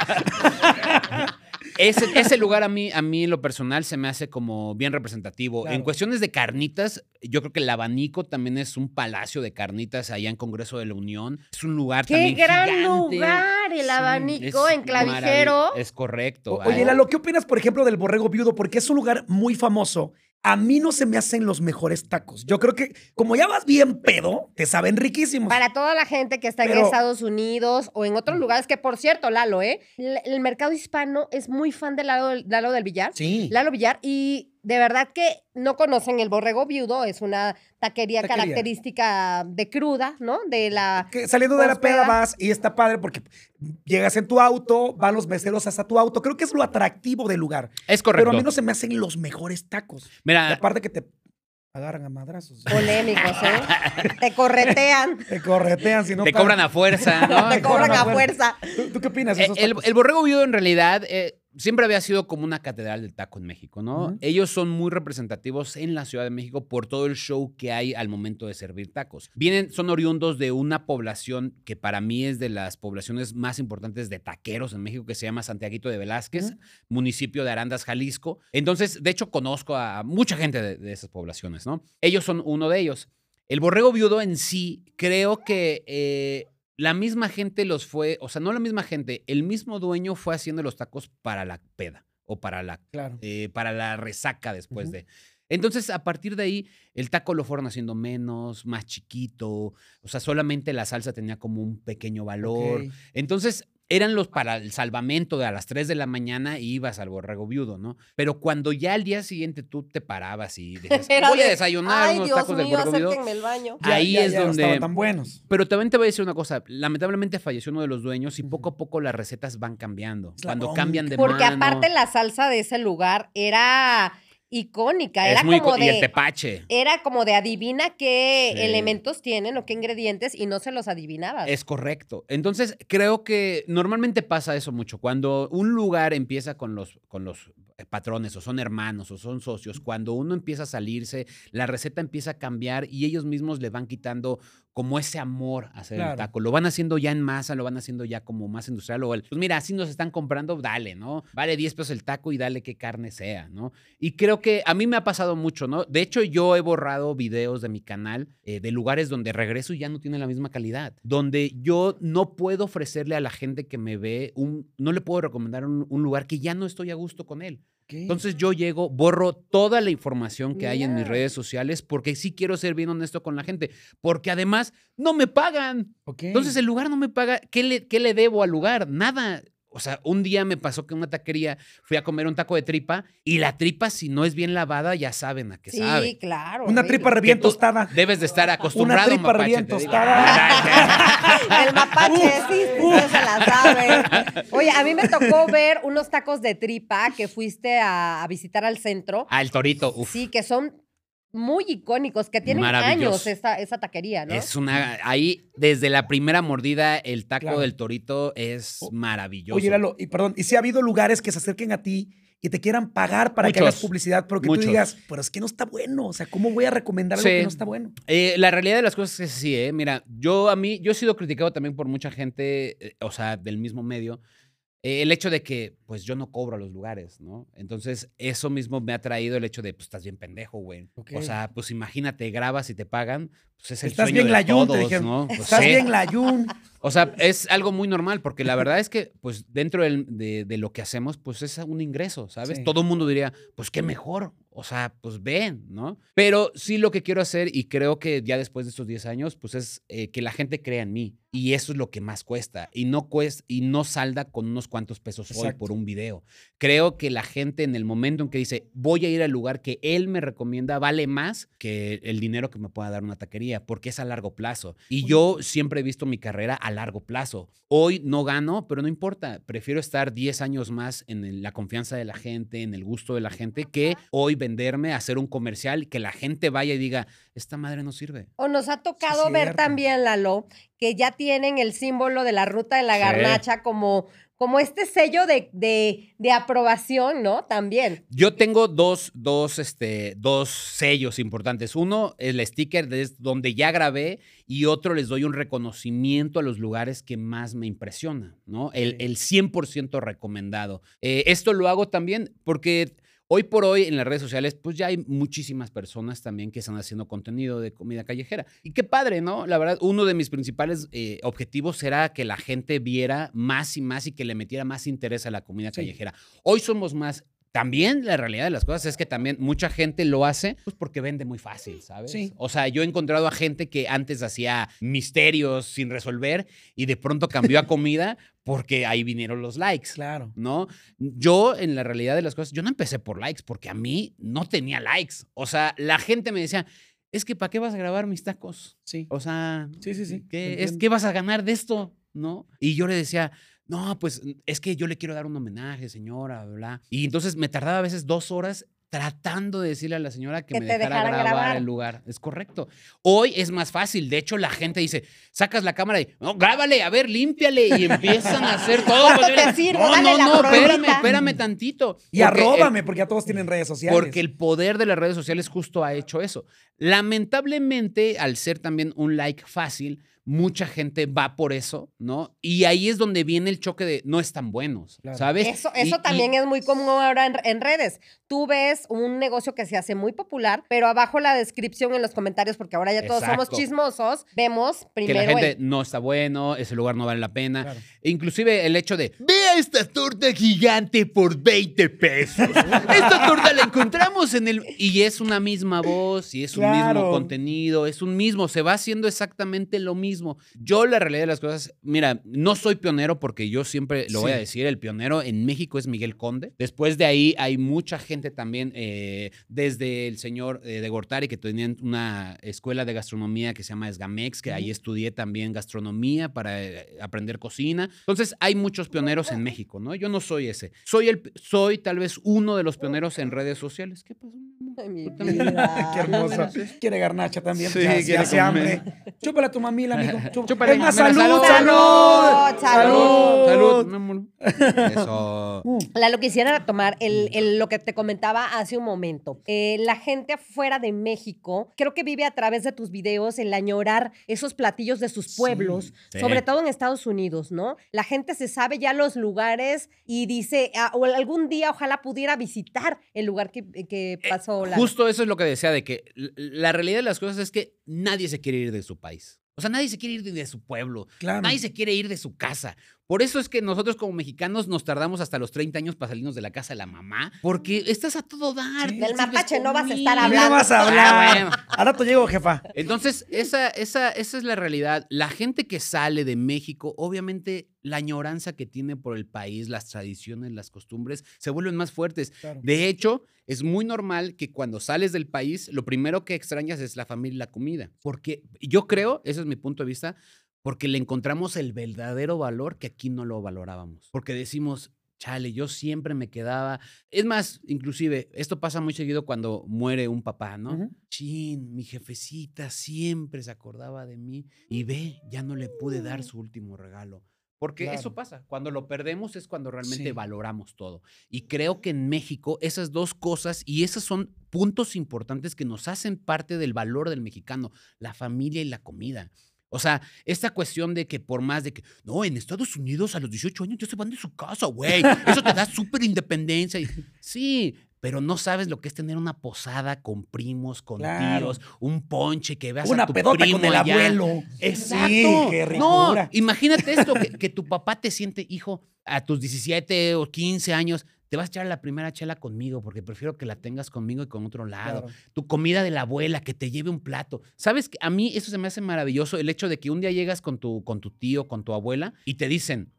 Ese, ese lugar a mí, a mí en lo personal se me hace como bien representativo. En cuestiones de carnitas, yo creo que el abanico también es un palacio de carnitas allá en Congreso de la Unión. Es un lugar ¡Qué también gran gigante. lugar! El abanico en clavijero. Es correcto. O- Oye, Lalo, ¿qué opinas, por ejemplo, del borrego viudo? Porque es un lugar muy famoso. A mí no se me hacen los mejores tacos. Yo creo que, como ya vas bien pedo, te saben riquísimos. Para toda la gente que está en Estados Unidos o en otros lugares, que por cierto, Lalo, ¿eh? El mercado hispano es muy fan de Lalo, Lalo del Villar. Sí. Lalo Villar, y de verdad que no conocen el borrego viudo, es una taquería, Taquería. característica de cruda, ¿no? De la... Que saliendo de la peda vas y está padre porque llegas en tu auto, van los meseros hasta tu auto. Creo que es lo atractivo del lugar. Es correcto. Pero a mí no se me hacen los mejores tacos. Y Mira, aparte que te agarran a madrazos. Polémicos, ¿eh? Te corretean, Te corretean, si no te cobran a fuerza, ¿no? te cobran a fuerza. ¿Tú, tú qué opinas de Eh, esos El, tacos? el borrego viudo en realidad eh, siempre había sido como una catedral del taco en México, ¿no? Ellos son muy representativos en la Ciudad de México por todo el show que hay al momento de servir tacos. Vienen, son oriundos de una población que para mí es de las poblaciones más importantes de taqueros en México, que se llama Santiaguito de Velázquez, municipio de Arandas, Jalisco. Entonces, de hecho, conozco a mucha gente de, de esas poblaciones, ¿no? Ellos son uno de ellos. El borrego viudo en sí, creo que eh, la misma gente los fue, o sea, no la misma gente, el mismo dueño fue haciendo los tacos para la peda o para la, Claro. eh, para la resaca después de. Entonces, a partir de ahí, el taco lo fueron haciendo menos, más chiquito, o sea, solamente la salsa tenía como un pequeño valor. Entonces, eran los para el salvamento de a las 3 de la mañana y ibas al borrego viudo, ¿no? Pero cuando ya al día siguiente tú te parabas y decías, voy a de, desayunar Ay, unos Dios tacos del mío, borrego viudo. acérquenme el baño. Ya- ahí ya- es ya no donde- estaban tan buenos. Pero también te voy a decir una cosa, lamentablemente falleció uno de los dueños y poco a poco las recetas van cambiando. La Cuando cambian de Porque mano, aparte la salsa de ese lugar era icónica, es era muy como co- y el de... tepache. Era como de adivina qué Sí. elementos tienen o qué ingredientes y no se los adivinabas. Es correcto. Entonces, creo que normalmente pasa eso mucho. Cuando un lugar empieza con los, con los eh, patrones, o son hermanos, o son socios, cuando uno empieza a salirse, la receta empieza a cambiar y ellos mismos le van quitando como ese amor a hacer Claro. el taco. Lo van haciendo ya en masa, lo van haciendo ya como más industrial. O el, pues mira, así nos están comprando, dale, ¿no? Vale 10 pesos el taco y dale qué carne sea, ¿no? Y creo que a mí me ha pasado mucho, ¿no? De hecho, yo he borrado videos de mi canal eh, de lugares donde regreso y ya no tiene la misma calidad. Donde yo no puedo ofrecerle a la gente que me ve un, no le puedo recomendar un, un lugar que ya no estoy a gusto con él. Entonces yo llego, borro toda la información que hay en mis redes sociales porque sí quiero ser bien honesto con la gente. Porque además no me pagan. Entonces el lugar no me paga. ¿Qué le, qué le debo al lugar? Nada. O sea, un día me pasó que en una taquería fui a comer un taco de tripa y la tripa, si no es bien lavada, ya saben a qué Sí, sabe. claro. Una horrible. tripa re bien tostada. Debes de estar acostumbrado, tripa mapache, bien tostada. El mapache, sí, sí, sí, se la sabe. Oye, a mí me tocó ver unos tacos de tripa que fuiste a, a visitar al centro. Ah, el torito. uf. Sí, que son muy icónicos, que tienen años esa, esa taquería, ¿no? Es una. Ahí, desde la primera mordida, el taco Claro. del torito es O- maravilloso. Oye, Lalo, y perdón, ¿y si ha habido lugares que se acerquen a ti y te quieran pagar para que hagas publicidad, pero que muchos. tú digas, pero es que no está bueno? O sea, ¿cómo voy a recomendar algo Sí. que no está bueno? Eh, la realidad de las cosas es que sí, ¿eh? Mira, yo a mí, yo he sido criticado también por mucha gente, eh, o sea, del mismo medio. Eh, el hecho de que, pues, yo no cobro a los lugares, ¿no? Entonces, eso mismo me ha traído el hecho de, pues, estás bien pendejo, güey. O sea, pues, imagínate, grabas y te pagan, pues, es el Estás sueño bien de layún, te todos, dijeron. ¿no? Pues, Estás sí. bien layún. O sea, es algo muy normal, porque la verdad es que, pues, dentro del- de, de lo que hacemos, pues es un ingreso, ¿sabes? Sí. Todo el mundo diría, pues qué mejor. O sea, pues ven, ¿no? Pero sí lo que quiero hacer, y creo que ya después de estos 10 años, pues es eh, que la gente crea en mí. Y eso es lo que más cuesta. Y no cuesta, y no salda con unos cuantos pesos hoy por un video. Creo que la gente en el momento en que dice, voy a ir al lugar que él me recomienda, vale más que el dinero que me pueda dar una taquería, porque es a largo plazo. Y yo siempre he visto mi carrera a largo plazo. Hoy no gano, pero no importa. Prefiero estar 10 años más en la confianza de la gente, en el gusto de la gente, que hoy venderme, hacer un comercial, que la gente vaya y diga, esta madre no sirve. O nos ha tocado ver cierto. también, Lalo, que ya tienen el símbolo de la ruta de la Sí. garnacha como, como este sello de, de, de aprobación, ¿no? También. Yo tengo dos, dos, este, dos sellos importantes. Uno, el sticker de donde ya grabé y otro les doy un reconocimiento a los lugares que más me impresiona, ¿no? El, el 100% recomendado. Eh, esto lo hago también porque hoy por hoy en las redes sociales, pues ya hay muchísimas personas también que están haciendo contenido de comida callejera. Y qué padre, ¿no? La verdad, uno de mis principales eh, objetivos era que la gente viera más y más y que le metiera más interés a la comida Sí. callejera. Hoy somos más. También la realidad de las cosas es que también mucha gente lo hace pues porque vende muy fácil, ¿sabes? Sí. O sea, yo he encontrado a gente que antes hacía misterios sin resolver y de pronto cambió a comida porque ahí vinieron los likes. Claro. ¿no? Yo, en la realidad de las cosas, yo no empecé por likes, porque a mí no tenía likes. O sea, la gente me decía, es que ¿para qué vas a grabar mis tacos? Sí. O sea, Sí, sí, sí, ¿qué, es. ¿qué vas a ganar de esto? ¿No? Y yo le decía, no, pues es que yo le quiero dar un homenaje, señora, bla, bla. Y entonces me tardaba a veces dos horas tratando de decirle a la señora que, Que me dejara grabar, grabar. el lugar. Es correcto. Hoy es más fácil. De hecho, la gente dice, sacas la cámara y, no, grábale, a ver, límpiale. Y empiezan a hacer todo. ¿Cuánto Pues, te sirvo? no, Dale no, la no, espérame, espérame tantito. Y Porque el- arróbame, porque ya todos tienen redes sociales. porque el poder de las redes sociales justo ha hecho eso. Lamentablemente, al ser también un like fácil, mucha gente va por eso, ¿no? Y ahí es donde viene el choque de no están buenos, Claro. ¿sabes? Eso, Y- eso y- también es muy común ahora en, en redes. Tú ves un negocio que se hace muy popular, pero abajo la descripción en los comentarios, porque ahora ya todos somos chismosos, vemos que primero la gente el- no está bueno, ese lugar no vale la pena. Claro. Inclusive el hecho de, esta torta gigante por 20 pesos. esta torta la encontramos en el... Y es una misma voz, y es un mismo contenido, es un mismo, se va haciendo exactamente lo mismo. Yo la realidad de las cosas, mira, no soy pionero porque yo siempre lo voy a decir, el pionero en México es Miguel Conde. Después de ahí hay mucha gente también, eh, desde el señor eh, de Gortari, que tenían una escuela de gastronomía que se llama Esgamex, que ahí estudié también gastronomía para eh, aprender cocina. Entonces hay muchos pioneros en en México, ¿no? Yo no soy ese. Soy el, soy tal vez uno de los pioneros en redes sociales. ¿Qué pasó? Ay, mi vida. Qué hermosa. Sí. Quiere garnacha también. Sí, ya, quiere ya hambre. Chúpale a tu mamila, amigo. Chú- Chúpale, Es más, salud, salud. salud. Salud. Salud, amor. Eso. Lalo, quisiera retomar el, el- lo que te comentaba hace un momento. Eh, la gente afuera de México creo que vive a través de tus videos el añorar esos platillos de sus pueblos, sí. sobre todo en Estados Unidos, ¿no? La gente se sabe ya los lugares y dice, ah, o algún día ojalá pudiera visitar el lugar que, que pasó la... Eh, Justo eso es lo que decía, de que la realidad de las cosas es que nadie se quiere ir de su país. O sea, nadie se quiere ir de- de su pueblo. Claro. Nadie se quiere ir de su casa. Por eso es que nosotros como mexicanos nos tardamos hasta los 30 años para salirnos de la casa de la mamá, porque estás a todo dar. Te Del mapache no vas a estar hablando. No vas a Ah, hablar. bueno. Al rato llego, jefa. Entonces, esa, esa, esa es la realidad. La gente que sale de México, obviamente la añoranza que tiene por el país, las tradiciones, las costumbres, se vuelven más fuertes. Claro. De hecho, es muy normal que cuando sales del país, lo primero que extrañas es la familia y la comida. Porque yo creo, ese es mi punto de vista, porque le encontramos el verdadero valor que aquí no lo valorábamos. Porque decimos, chale, yo siempre me quedaba. Es más, inclusive, esto pasa muy seguido cuando muere un papá, ¿no? Ujú. Chin, mi jefecita siempre se acordaba de mí y ve, ya no le pude dar su último regalo. Porque Claro. eso pasa, cuando lo perdemos es cuando realmente Sí. valoramos todo. Y creo que en México esas dos cosas y esos son puntos importantes que nos hacen parte del valor del mexicano, la familia y la comida. O sea, esta cuestión de que por más de que, no, en Estados Unidos a los 18 años ya se van de su casa, güey. Eso te da súper independencia. Sí, pero no sabes lo que es tener una posada con primos, con Claro. tíos, un ponche que veas a Una tu pedota primo con el allá. abuelo. Exacto. Sí, qué no, imagínate esto, que, que tu papá te siente, hijo, a tus 17 o 15 años, te vas a echar la primera chela conmigo porque prefiero que la tengas conmigo y con otro lado. Claro. Tu comida de la abuela, que te lleve un plato. ¿Sabes? que A mí eso se me hace maravilloso, el hecho de que un día llegas con tu, con tu tío, con tu abuela y te dicen,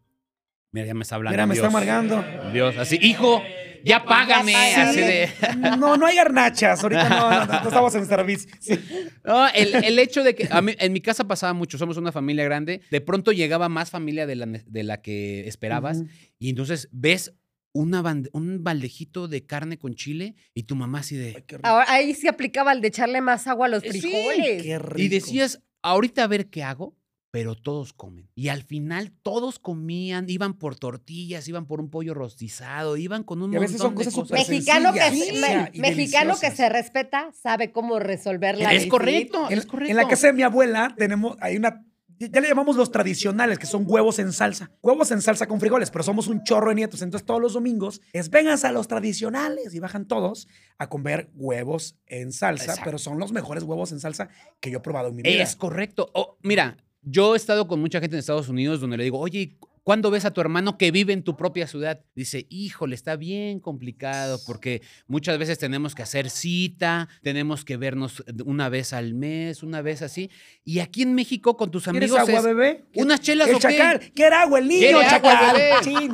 mira, ya me está hablando Mira, me está Dios. amargando. Dios, así, hijo, ya págame, así de... No, no hay garnachas. Ahorita no, no, no estamos en servicio. Sí. No, el, el hecho de que a mí- en mi casa pasaba mucho, somos una familia grande, de pronto llegaba más familia de la, de la que esperabas y entonces ves una bande- un baldejito de carne con chile y tu mamá así de... Ay, qué rico. Ahora, ahí sí aplicaba el de echarle más agua a los Eh, sí, frijoles. Qué rico. Y decías, ahorita a ver qué hago, pero todos comen. Y al final todos comían, iban por tortillas, iban por un pollo rostizado, iban con un Y a veces son montón de cosas cosas. súper Mexicano que, se, sí, me- mexicano que se respeta sabe cómo resolver la Es correcto, En, es correcto. en la casa de mi abuela tenemos, hay una, ya le llamamos los tradicionales, que son huevos en salsa. Huevos en salsa con frijoles, pero somos un chorro de nietos. Entonces todos los domingos es vengas a los tradicionales y bajan todos a comer huevos en salsa, Exacto. pero son los mejores huevos en salsa que yo he probado en mi vida. Es correcto. Oh, mira, yo he estado con mucha gente en Estados Unidos donde le digo, oye, ¿cuándo ves a tu hermano que vive en tu propia ciudad? Dice, híjole, está bien complicado porque muchas veces tenemos que hacer cita, tenemos que vernos una vez al mes, una vez así. Y aquí en México con tus ¿Quieres amigos agua, es, bebé? ¿Unas chelas El o qué? chacal. ¿Quiere agua el niño, ¿Quiere agua, chacal? Chin.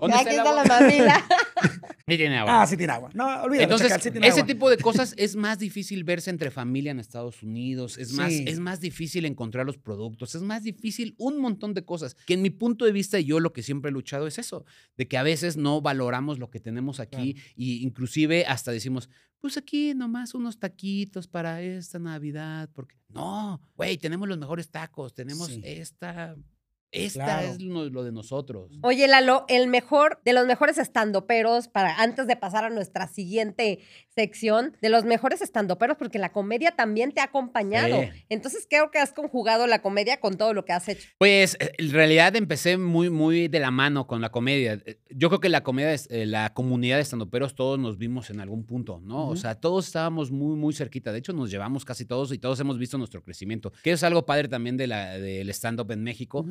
¿Dónde Aquí está la mamila. Sí tiene agua. Ah, sí tiene agua. No, olvídalo, Entonces, chacal, sí tiene ese agua. tipo de cosas es más difícil verse entre familia en Estados Unidos, es, más, Sí. es más difícil encontrar los productos, es más difícil un montón de cosas. Que en mi punto de vista, yo lo que siempre he luchado es eso, de que a veces no valoramos lo que tenemos aquí y inclusive hasta decimos, pues aquí nomás unos taquitos para esta Navidad, porque no, güey, tenemos los mejores tacos, tenemos Sí. esta, esta Claro. es lo, lo de nosotros. Oye, Lalo, el mejor, de los mejores estandoperos, para antes de pasar a nuestra siguiente sección, de los mejores estandoperos, porque la comedia también te ha acompañado. Sí. Entonces creo que has conjugado la comedia con todo lo que has hecho. Pues eh, en realidad empecé muy, muy de la mano con la comedia. Eh, Yo creo que la comedia, es- eh, la comunidad de estandoperos, todos nos vimos en algún punto, ¿no? O sea, todos estábamos muy, muy cerquita. De hecho, nos llevamos casi todos y todos hemos visto nuestro crecimiento. Que es algo padre también de la, del stand-up en México.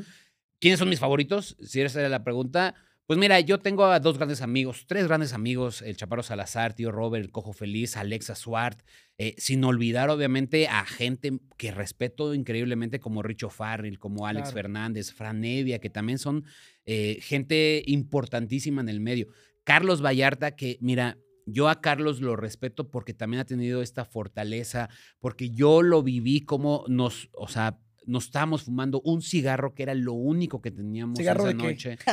¿Quiénes son mis favoritos? Si esa era la pregunta. Pues mira, yo tengo a dos grandes amigos, tres grandes amigos, el Chaparro Salazar, tío Robert, el Cojo Feliz, Alexa Swart, eh, sin olvidar obviamente a gente que respeto increíblemente como Richo Farrell, como Alex Claro. Fernández, Fran Evia, que también son eh, gente importantísima en el medio. Carlos Vallarta, que mira, yo a Carlos lo respeto porque también ha tenido esta fortaleza, porque yo lo viví como nos, o sea, nos estábamos fumando un cigarro que era lo único que teníamos ¿Cigarro esa de qué? noche.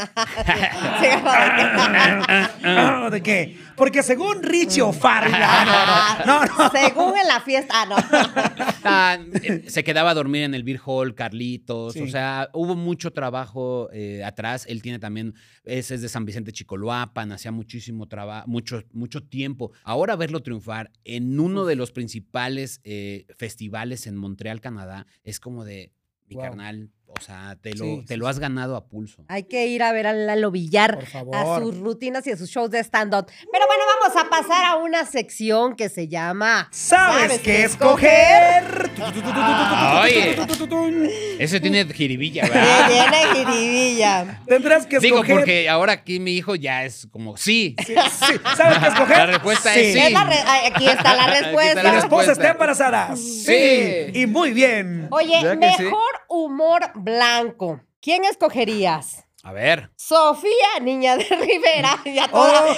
Ah, ¿De qué? Porque según Richie O'Farrell. No, no. Según en la fiesta. Ah, no. Ah, se quedaba a dormir en el Beer Hall, Carlitos. Sí. O sea, hubo mucho trabajo eh, atrás. Él tiene también, ese es de San Vicente Chicoloapan, hacía muchísimo trabajo, mucho, mucho tiempo. Ahora verlo triunfar en uno de los principales eh, festivales en Montreal, Canadá, es como de, mi Wow. carnal, o sea, te lo, Sí, te sí, lo has ganado a pulso. Hay que ir a ver a Lalo Villar. Por favor. a sus rutinas y a sus shows de stand-up. Pero bueno, vamos a pasar a una sección que se llama ¿Sabes qué escoger? Oye. Ese tiene jiribilla, ¿verdad? tiene jiribilla. Tendrás que Digo, escoger. porque ahora aquí mi hijo ya es como, sí. Sí, sí. ¿Sabes qué escoger? La respuesta es sí. Es la re- ay, aquí está la Aquí está ¿Y respuesta. la la esposa está embarazada? Sí. Y muy bien. Oye, ¿Verdad que sí? mejor humor blanco. ¿Quién escogerías? A ver. Sofía, niña de Rivera. Ya toda. Oh,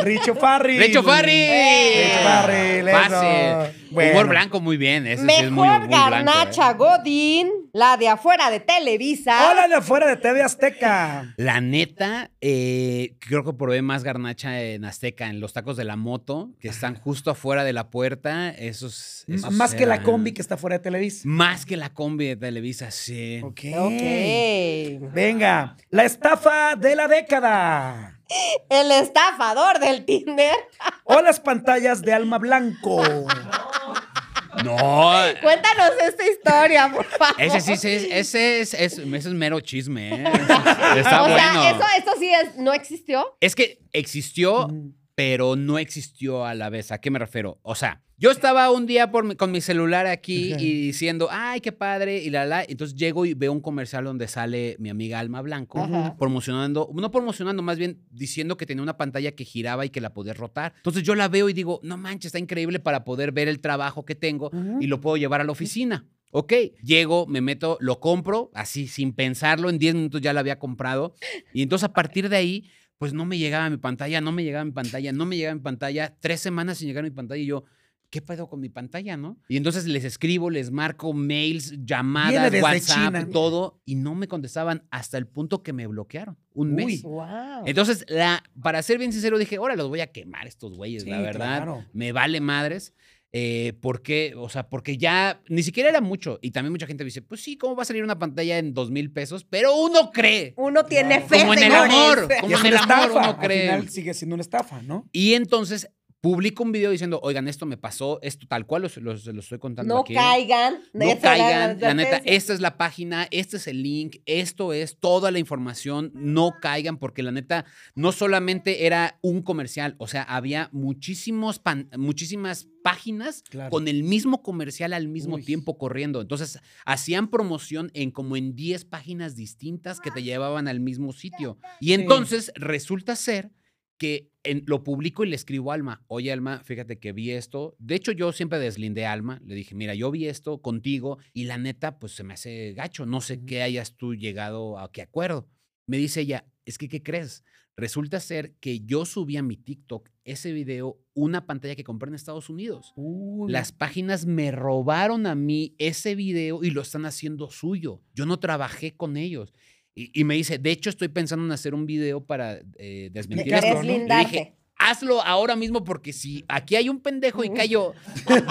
Richo Farri. Richo Farri. Richo Farri. Fácil. Bueno. Humor blanco, muy bien. Ese sí es muy, Mejor muy blanco, garnacha ¿eh? Godín, la de afuera de Televisa. Hola de afuera de TV Azteca. La neta, eh, creo que probé más garnacha en Azteca, en los tacos de la moto, que están justo afuera de la puerta. Esos. Esos Más que la combi que está fuera de Televisa. Más que la combi de Televisa, sí. Ok. Ok. Venga, la estafa de la década. El estafador del Tinder. O las pantallas de Alma Blanco. No. Cuéntanos esta historia, por favor. Ese sí, sí, ese es, es- ese es mero chisme, ¿eh? Está o bueno. sea, eso, eso sí es, no existió. Es que existió, pero no existió a la vez. ¿A qué me refiero? O sea, yo estaba un día por mi- con mi celular aquí y diciendo, ay, qué padre, y la, la. Entonces llego y veo un comercial donde sale mi amiga Alma Blanco Ajá. promocionando, no promocionando, más bien diciendo que tenía una pantalla que giraba y que la podía rotar. Entonces yo la veo y digo, no manches, está increíble para poder ver el trabajo que tengo y lo puedo llevar a la oficina. Ok, llego, me meto, lo compro, así sin pensarlo, en 10 minutos ya la había comprado. Y entonces a partir de ahí, pues no me llegaba mi pantalla, no me llegaba mi pantalla, no me llegaba mi pantalla, tres semanas sin llegar mi pantalla y yo, ¿qué pedo con mi pantalla, no? Y entonces les escribo, les marco mails, llamadas, WhatsApp, China. todo, y no me contestaban hasta el punto que me bloquearon, un Uy. mes. Wow. Entonces, la, para ser bien sincero, dije, ahora los voy a quemar estos güeyes, Sí, la verdad. claro. Me vale madres. Eh, ¿Por qué? O sea, porque ya ni siquiera era mucho. Y también mucha gente dice, pues sí, ¿cómo va a salir una pantalla en dos mil pesos? Pero uno cree. Uno tiene Claro. fe, Como en el señores. amor. Como en el amor estafa. uno cree. Al final sigue siendo una estafa, ¿no? Y entonces publico un video diciendo, oigan, esto me pasó, esto tal cual, los, los, los estoy contando No aquí. caigan. No caigan, la neta, esta es la página, este es el link, esto es toda la información, no caigan porque la neta no solamente era un comercial, o sea, había muchísimos pan- muchísimas páginas Claro. con el mismo comercial al mismo Uy. tiempo corriendo. Entonces, hacían promoción en como en 10 páginas distintas que te llevaban al mismo sitio. Y entonces resulta ser que en- lo publico y le escribo a Alma, oye Alma, fíjate que vi esto. De hecho, yo siempre deslindé a Alma, le dije, mira, yo vi esto contigo y la neta, pues se me hace gacho, no sé qué hayas tú llegado a qué acuerdo. Me dice ella, es que, ¿qué crees? Resulta ser que yo subí a mi TikTok ese video, una pantalla que compré en Estados Unidos. Uy. Las páginas me robaron a mí ese video y lo están haciendo suyo. Yo no trabajé con ellos. Y, y me dice, de hecho, estoy pensando en hacer un video para eh, desmentir esto. ¿no? Y dije, hazlo ahora mismo porque si aquí hay un pendejo y cayó,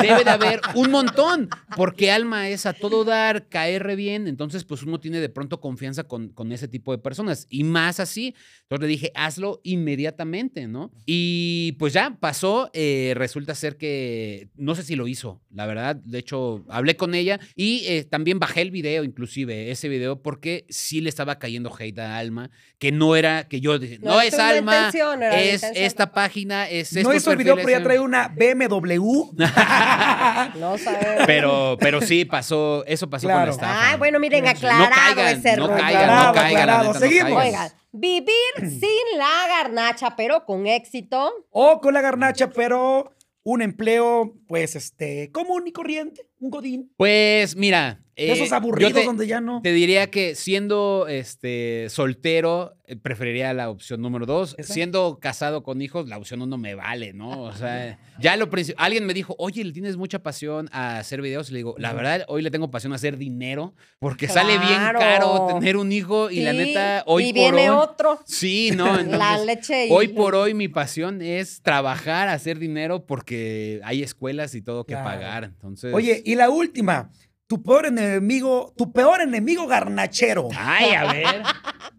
debe de haber un montón. Porque Alma es a todo dar, caer bien. Entonces, pues uno tiene de pronto confianza con, con ese tipo de personas. Y más así. Entonces le dije, hazlo inmediatamente, ¿no? Y pues ya pasó. eh, resulta ser que no sé si lo hizo, la verdad. De hecho, hablé con ella y eh, también bajé el video, inclusive ese video, porque sí le estaba cayendo hate a Alma, que no era que yo dije, no, No, es Alma, es esta página, es No hizo el video, pero ya trae una BMW. No sabemos. Pero, pero sí, pasó, eso pasó con Claro. la estafa. Ay, bueno, miren, No aclarado caigan, ese no caigan, Aclarado, no caigan, la aclarado. neta, no Seguimos. caigan. Oigan, vivir sin la garnacha, pero con éxito. o con la garnacha, pero un empleo, pues, este, común y corriente. un godín. Pues mira. Eh, esos yo aburridos te- donde ya no. Te diría que siendo este soltero, eh, preferiría la opción número dos. ¿Esa? Siendo casado con hijos, la opción uno me vale, ¿no? O sea, ya lo. Alguien me dijo, oye, ¿le tienes mucha pasión a hacer videos? Y le digo, la verdad, hoy le tengo pasión a hacer dinero porque sale bien Claro. caro tener un hijo y la neta, hoy y por viene hoy. otro. Sí, no. la entonces, leche y Hoy por hoy mi pasión es trabajar, hacer dinero porque hay escuelas y todo que Claro. pagar. Entonces. Oye, y la última. Tu peor enemigo, tu peor enemigo garnachero. Ay, a ver.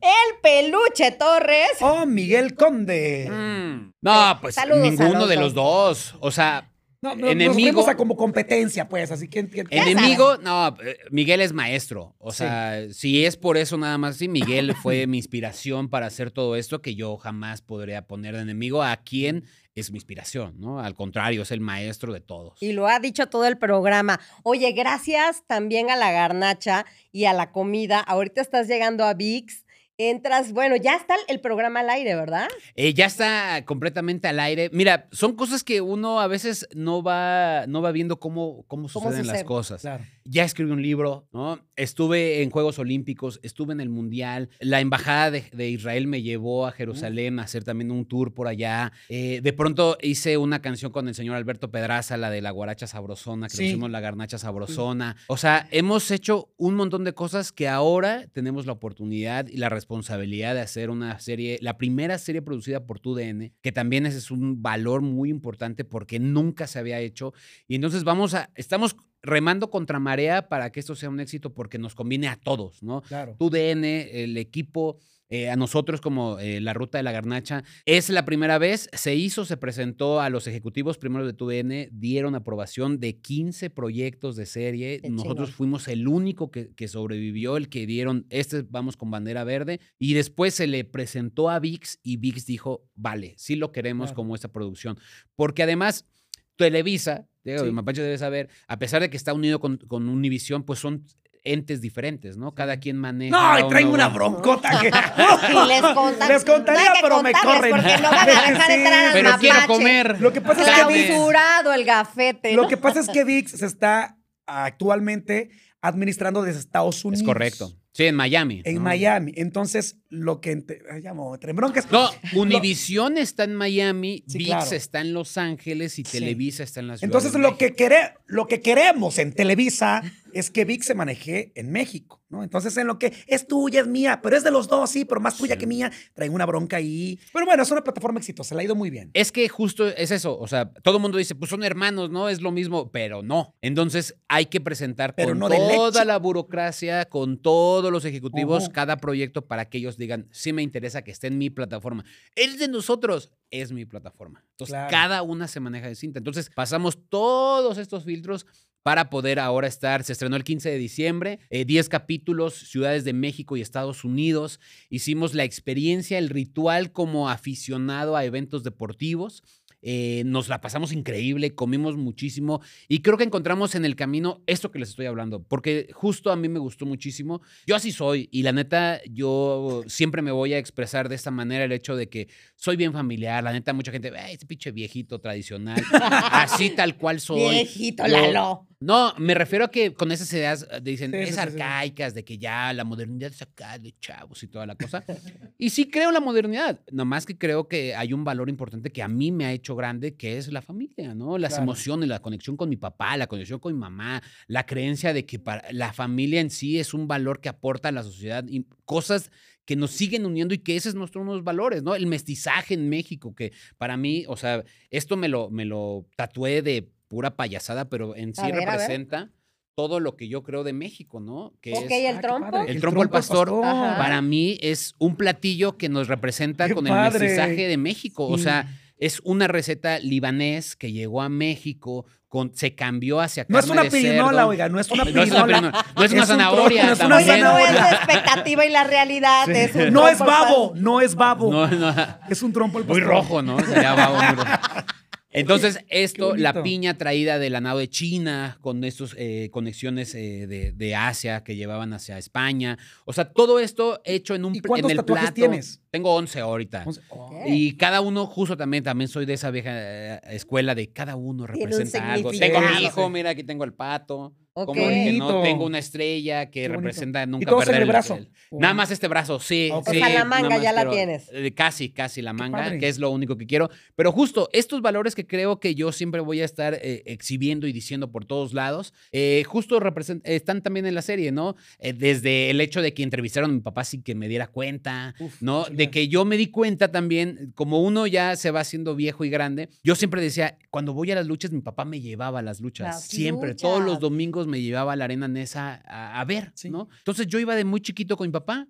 El peluche Torres. Oh, Miguel Conde. Mm. No, pues Saludos a ninguno de los dos. O sea, No, no, enemigo- Nos vemos a como competencia, pues, así que... que- enemigo, no, eh, Miguel es maestro. O sea, si es por eso nada más, sí, Miguel fue mi inspiración para hacer todo esto que yo jamás podría poner de enemigo a quien es mi inspiración, ¿no? Al contrario, es el maestro de todos. Y lo ha dicho todo el programa. Oye, gracias también a la garnacha y a la comida. Ahorita estás llegando a VIX. Entras, bueno, ya está el programa al aire, ¿verdad? Eh, ya está completamente al aire. Mira, son cosas que uno a veces no va, no va viendo cómo, cómo suceden las cosas. Claro. Ya escribí un libro, ¿no? Estuve en Juegos Olímpicos, estuve en el Mundial. La Embajada de, de Israel me llevó a Jerusalén a hacer también un tour por allá. Eh, de pronto hice una canción con el señor Alberto Pedraza, la de la guaracha sabrosona, que le pusimos la garnacha sabrosona. O sea, hemos hecho un montón de cosas que ahora tenemos la oportunidad y la responsabilidad de hacer una serie, la primera serie producida por TUDN, que también ese es un valor muy importante porque nunca se había hecho. Y entonces vamos a, estamos remando contra marea para que esto sea un éxito porque nos conviene a todos, ¿no? Claro. Tu DN, el equipo, eh, a nosotros como eh, la ruta de la garnacha, es la primera vez, se hizo, se presentó a los ejecutivos primero de TUDN, dieron aprobación de 15 proyectos de serie, Qué nosotros fuimos el único que, que sobrevivió, el que dieron, este vamos con bandera verde, y después se le presentó a VIX y VIX dijo, vale, sí lo queremos Claro. como esta producción, porque además... Televisa, digo, Sí. Mapache debe saber, a pesar de que está unido con, con Univision, pues son entes diferentes, ¿no? Cada quien maneja. No, y traen una broncota que... Y les contan- Les contaría, no hay que pero me corren. Porque no van a dejar Sí, entrar al Pero quiero comer. Lo que pasa es que VIX, Clausurado el gafete. lo que pasa es que VIX se está actualmente administrando desde Estados Unidos. Es correcto. Sí, en Miami. En ¿no? Miami. Entonces, lo que... ente- Ay, ya me voy a meter en broncas. No, Univision está en Miami, Sí, VIX claro. está en Los Ángeles y Sí. Televisa está en la ciudad. Entonces, de lo México. que, quere- lo que queremos en Televisa es que VIX se maneje en México, ¿no? Entonces, en lo que es tuya, es mía, pero es de los dos, sí, pero más tuya Sí. que mía, traen una bronca ahí. Pero bueno, es una plataforma exitosa, le ha ido muy bien. Es que justo es eso, o sea, todo el mundo dice, pues son hermanos, ¿no? Es lo mismo, pero no. Entonces hay que presentar Pero con no toda la burocracia, con todos los ejecutivos, cada proyecto para que ellos digan, sí me interesa que esté en mi plataforma. Es de nosotros, es mi plataforma. Entonces Claro. cada una se maneja distinta. Entonces pasamos todos estos filtros para poder ahora estar, se estrenó el 15 de diciembre, eh, 10 capítulos, ciudades de México y Estados Unidos. Hicimos la experiencia, el ritual como aficionado a eventos deportivos. Eh, nos la pasamos increíble, comimos muchísimo y creo que encontramos en el camino esto que les estoy hablando, porque justo a mí me gustó muchísimo. Yo así soy y la neta, yo siempre me voy a expresar de esta manera el hecho de que soy bien familiar. La neta, mucha gente, "Ay, este pinche viejito tradicional, así tal cual soy. Viejito Yo- Lalo. no, me refiero a que con esas ideas eh, dicen, Sí, es sí, sí, sí. arcaicas, de que ya la modernidad es acá de chavos y toda la cosa. y sí creo la modernidad, nomás que creo que hay un valor importante que a mí me ha hecho grande, que es la familia, ¿no? Las Claro. emociones, la conexión con mi papá, la conexión con mi mamá, la creencia de que para la familia en sí es un valor que aporta a la sociedad y cosas que nos siguen uniendo y que ese es nuestro uno de los valores, ¿no? El mestizaje en México, que para mí, o sea, esto me lo, me lo tatué de pura payasada, pero en sí ver, representa todo lo que yo creo de México, ¿no? Que Ok, es, el Ah, trompo. El trompo al pastor. Ajá. para mí es un platillo que nos representa Qué con padre. el mestizaje de México. O sea, es una receta libanés que llegó a México, con, se cambió hacia No es carne una de pirinola, cerdo. oiga, no es una No es una pirinola. no es una Es un zanahoria. no es una es la expectativa y la realidad. Es un No es babo, no es babo. No, no. Es un trompo al Muy rojo, ¿no? Sería babo, muy rojo. Entonces, esto, la piña traída de la nave de China, con estas conexiones eh, de, de Asia que llevaban hacia España. O sea, todo esto hecho en un ¿Y cuántos en el tatuajes plato. tienes? Tengo 11 ahorita. Oh. Y cada uno, justo también, también soy de esa vieja eh, escuela de cada uno representa algo. Tengo a mi hijo, mira, aquí tengo el pato. Ok. Como el que no tengo una estrella que representa Y nunca en perder el brazo. Nada más este brazo, sí. Ok. sí, O sea, la manga más ya la tienes. eh, casi, casi la manga, que es lo único que quiero. Pero justo estos valores que creo que yo siempre voy a estar eh, exhibiendo y diciendo por todos lados, eh, justo están también en la serie, ¿no? Eh, desde el hecho de que entrevistaron a mi papá sin que me diera cuenta, Uf, ¿no? De que yo me di cuenta también, como uno ya se va haciendo viejo y grande, yo siempre decía, cuando voy a las luchas, mi papá me llevaba a las luchas. Las siempre, todos los domingos me llevaba a la arena Nesa a, a ver, Sí. ¿no? Entonces yo iba de muy chiquito con mi papá.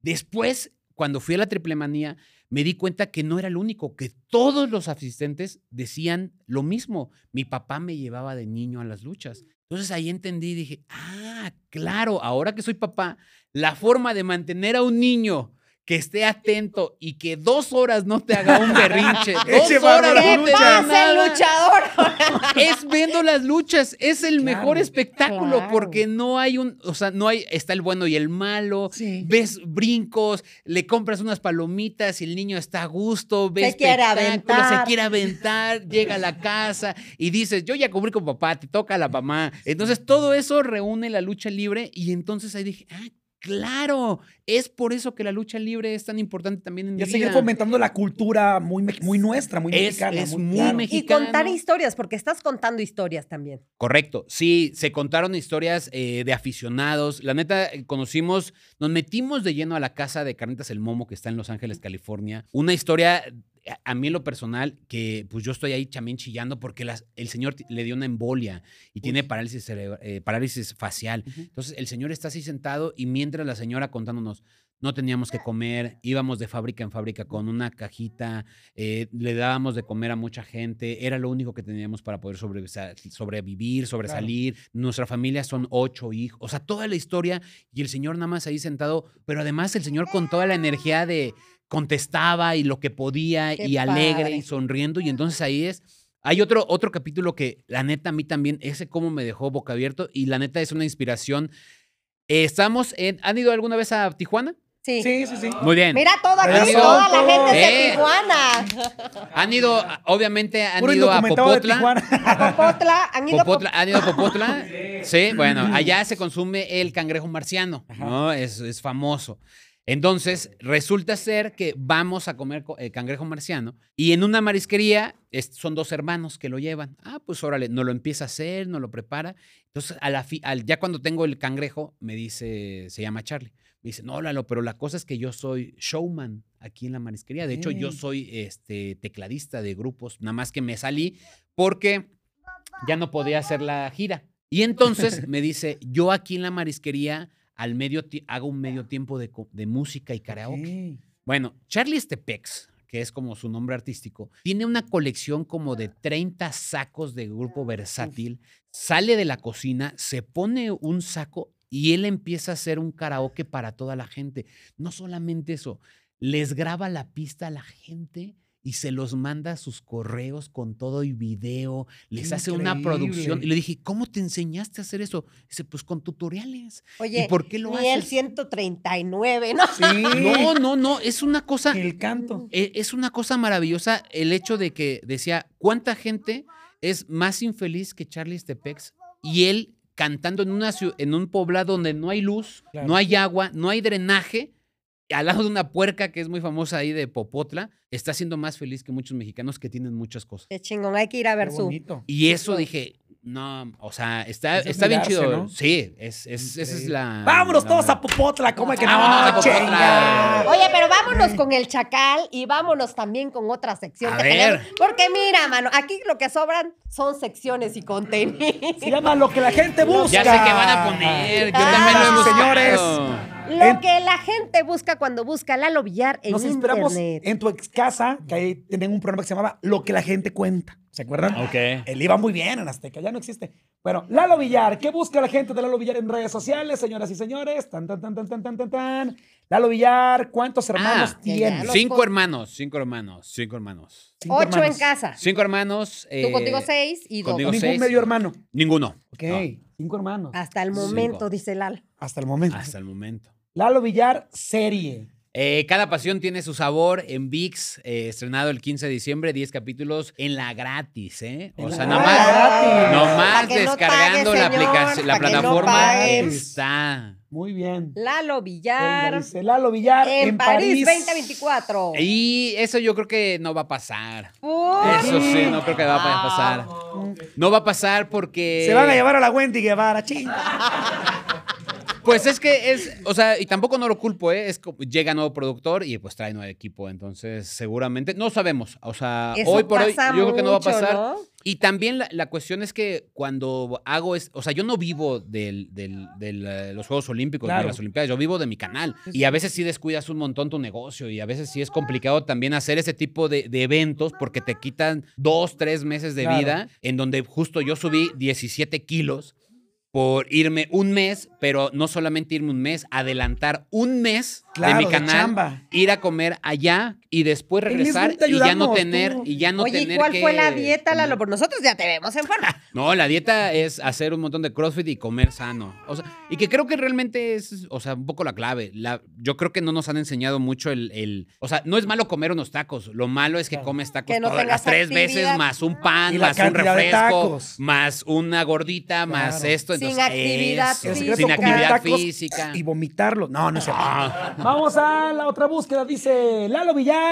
Después, cuando fui a la triple manía, me di cuenta que no era el único, que todos los asistentes decían lo mismo. Mi papá me llevaba de niño a las luchas. Entonces ahí entendí y dije, ah, claro, ahora que soy papá, la forma de mantener a un niño que esté atento y que dos horas no te haga un berrinche, dos horas barro ¿Qué no te lucha. haga pasa, el nada, luchador? es viendo las luchas, es el mejor espectáculo Claro. porque no hay un, o sea, no hay, está el bueno y el malo, Sí. ves brincos, le compras unas palomitas y el niño está a gusto, ves quiere espectáculo, se aventar. quiere aventar, llega a la casa y dices, yo ya cubrí con papá, te toca la mamá. Entonces todo eso reúne la lucha libre y entonces ahí dije, ah, claro, es por eso que la lucha libre es tan importante también en Y mi seguir vida. fomentando la cultura muy, muy nuestra, muy Es- mexicana. es muy claro. mexi- Y contar Mexicano. historias, porque estás contando historias también. Correcto, sí, se contaron historias eh, de aficionados. La neta, eh, conocimos, nos metimos de lleno a la casa de Carnitas El Momo, que está en Los Ángeles, California. Una historia, a mí en lo personal, que pues yo estoy ahí también chillando porque las- el señor le dio una embolia y tiene parálisis, eh, parálisis facial. Entonces el señor está así sentado y mientras la señora contándonos, no teníamos que comer, íbamos de fábrica en fábrica con una cajita, eh, le dábamos de comer a mucha gente, era lo único que teníamos para poder sobrevivir, sobresalir. Nuestra familia son ocho hijos, o sea, toda la historia y el señor nada más ahí sentado, pero además el señor con toda la energía de contestaba y lo que podía Qué y alegre padre. y sonriendo y entonces ahí es... Hay otro, otro capítulo que la neta a mí también, ese cómo me dejó boca abierto y la neta es una inspiración. Eh, estamos en, ¿han ido alguna vez a Tijuana? Sí. Sí, sí, sí. Muy bien. Mira todo aquí, Eso. toda la gente de Eh. Tijuana. Han ido, obviamente han Puro ido a de Popotla. A Popotla, han ido a Popotla, ¿Han ido a Popotla? Sí, bueno, allá se consume el cangrejo marciano, ¿no? Es, es famoso. Entonces, resulta ser que vamos a comer co- eh, cangrejo marciano y en una marisquería son dos hermanos que lo llevan. Ah, pues órale, no lo empieza a hacer, no lo prepara. Entonces, a la fi- al- ya cuando tengo el cangrejo, me dice, se llama Charlie. Me dice, no, Lalo, pero la cosa es que yo soy showman aquí en la marisquería. De hecho, yo soy este, tecladista de grupos, nada más que me salí porque ya no podía hacer la gira. Y entonces me dice, yo aquí en la marisquería al medio hago un medio tiempo de, de música y karaoke. Ok. Bueno, Charlie Stepex, que es como su nombre artístico, tiene una colección como de 30 sacos de grupo versátil. Sale de la cocina, se pone un saco y él empieza a hacer un karaoke para toda la gente. No solamente eso, les graba la pista a la gente y se los manda a sus correos con todo y video, les hace una producción. Y le dije, ¿cómo te enseñaste a hacer eso? Dice, pues con tutoriales. Oye, ¿Y por qué lo ni el haces? 139, ¿no? Sí. No, no, no, es una cosa, El canto. e- es una cosa maravillosa el hecho de que decía, ¿cuánta gente es más infeliz que Charlie Stepex? Y él cantando en, una, en un poblado donde no hay luz, Claro. no hay agua, no hay drenaje, al lado de una puerca que es muy famosa ahí de Popotla, está siendo más feliz que muchos mexicanos que tienen muchas cosas. Qué chingón, hay que ir a ver Qué su. bonito. Y eso dije, no, o sea, está, Es está bien chido. ¿no? Sí, es, es- esa es la... Vámonos la todos a. Popotla, ¿cómo es que no? Vámonos a. Oye, pero vámonos con el chacal y vámonos también con otra sección A que ver. tenemos. Porque mira, mano, aquí lo que sobran son secciones y contenido. Se llama Lo que la gente busca. Ya sé qué van a poner. Yo Ah, también lo he sí, buscado. señores. Lo En- que la gente busca cuando busca Lalo Villar en Nos internet. en tu ex casa, que ahí tenían un programa que se llamaba Lo que la gente cuenta. ¿Se acuerdan? Ok. Él iba muy bien en Azteca, ya no existe. Bueno, Lalo Villar, ¿qué busca la gente de Lalo Villar en redes sociales, señoras y señores? Tan, tan, tan, tan, tan, tan, tan, tan. Lalo Villar, ¿cuántos hermanos Ah, ya, tienes? los Cinco hermanos, cinco hermanos, cinco hermanos. Cinco Ocho hermanos. en casa. Cinco hermanos. Tú eh, contigo seis y dos. Ningún seis. medio hermano. Ninguno. Ok, No, cinco hermanos. Hasta el Cinco. momento, dice Lalo. Hasta el momento. hasta el momento. Lalo Villar, serie. Eh, Cada pasión tiene su sabor en VIX, eh, estrenado el 15 de diciembre, 10 capítulos en la gratis, ¿eh? O En sea, nomás, nomás que no descargando pague, la señor, aplicación, la no plataforma está. Muy bien. Lalo Villar. dice Lalo Villar En, París, 2024. Y eso yo creo que no va a pasar. Uy. Eso sí, no creo que va a pasar. No va a pasar porque. Se van a llevar a la Wendy Guevara, ching. Pues es que es, o sea, y tampoco no lo culpo, ¿eh? Es como llega nuevo productor y pues trae nuevo equipo, entonces seguramente, no sabemos, o sea, Eso hoy por hoy yo creo que no va a pasar. ¿no? Y también la, la cuestión es que cuando hago, es, o sea, yo no vivo del, del- del, eh, los Juegos Olímpicos Claro. de las Olimpiadas, yo vivo de mi canal. Y a veces sí descuidas un montón tu negocio y a veces sí es complicado también hacer ese tipo de, de eventos porque te quitan dos, tres meses de Claro. vida en donde justo yo subí 17 kilos por irme un mes, pero no solamente irme un mes, adelantar un mes Claro, de mi canal, ir a comer allá y después regresar y ya no tener tú. y ya no Oye, ¿y tener cuál que fue la dieta. Lalo? Por nosotros ya te vemos en forma. No, la dieta es hacer un montón de CrossFit y comer sano. O sea, y que creo que realmente es, o sea, un poco la clave. La, yo creo que no nos han enseñado mucho el, el- o sea, no es malo comer unos tacos. Lo malo es que Claro. comes tacos Que no todas las tres actividad. veces, más un pan, más un refresco, tacos. más una gordita, más esto. Sin Entonces, actividad eso, física. sin actividad tacos física. Y vomitarlo. No, no es cierto. Ah. Vamos a la otra búsqueda. Dice Lalo Villar.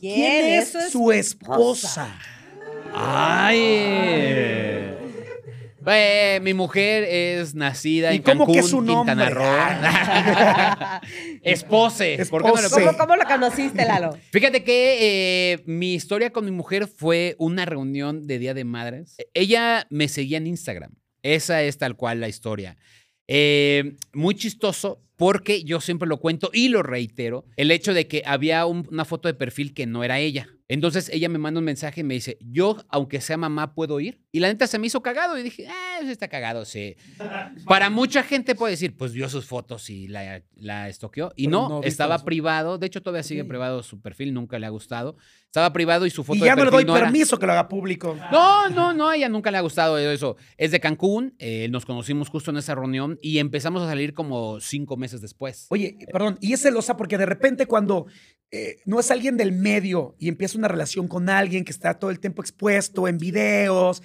¿Quién ¿Quién, es es, su esposa? Ay. Eh, mi mujer es nacida ¿Y en cómo Cancún, que es su Quintana nombre? Roo. Espose. ¿Por qué no le Espose. ¿Cómo, cómo lo conociste, Lalo? Fíjate que eh, mi historia con mi mujer fue una reunión de Día de Madres. Ella me seguía en Instagram. Esa es tal cual la historia. Eh, muy chistoso porque yo siempre lo cuento y lo reitero, el hecho de que había un- una foto de perfil que no era ella. Entonces ella me manda un mensaje y me dice, yo, aunque sea mamá, puedo ir. Y la neta se me hizo cagado y dije, ah, está cagado, sí. Para mucha gente puede decir, pues vio sus fotos y la, la estoqueó. Y Pero no, estaba privado. De hecho, todavía sigue privado su perfil, nunca le ha gustado. Estaba privado y su foto Y de ya no le doy permiso que lo haga público. no, no, no, a ella nunca le ha gustado eso. Es de Cancún, eh, nos conocimos justo en esa reunión y empezamos a salir como cinco meses después. Oye, perdón, y es celosa porque de repente cuando eh, no es alguien del medio y empieza una relación con alguien que está todo el tiempo expuesto en videos,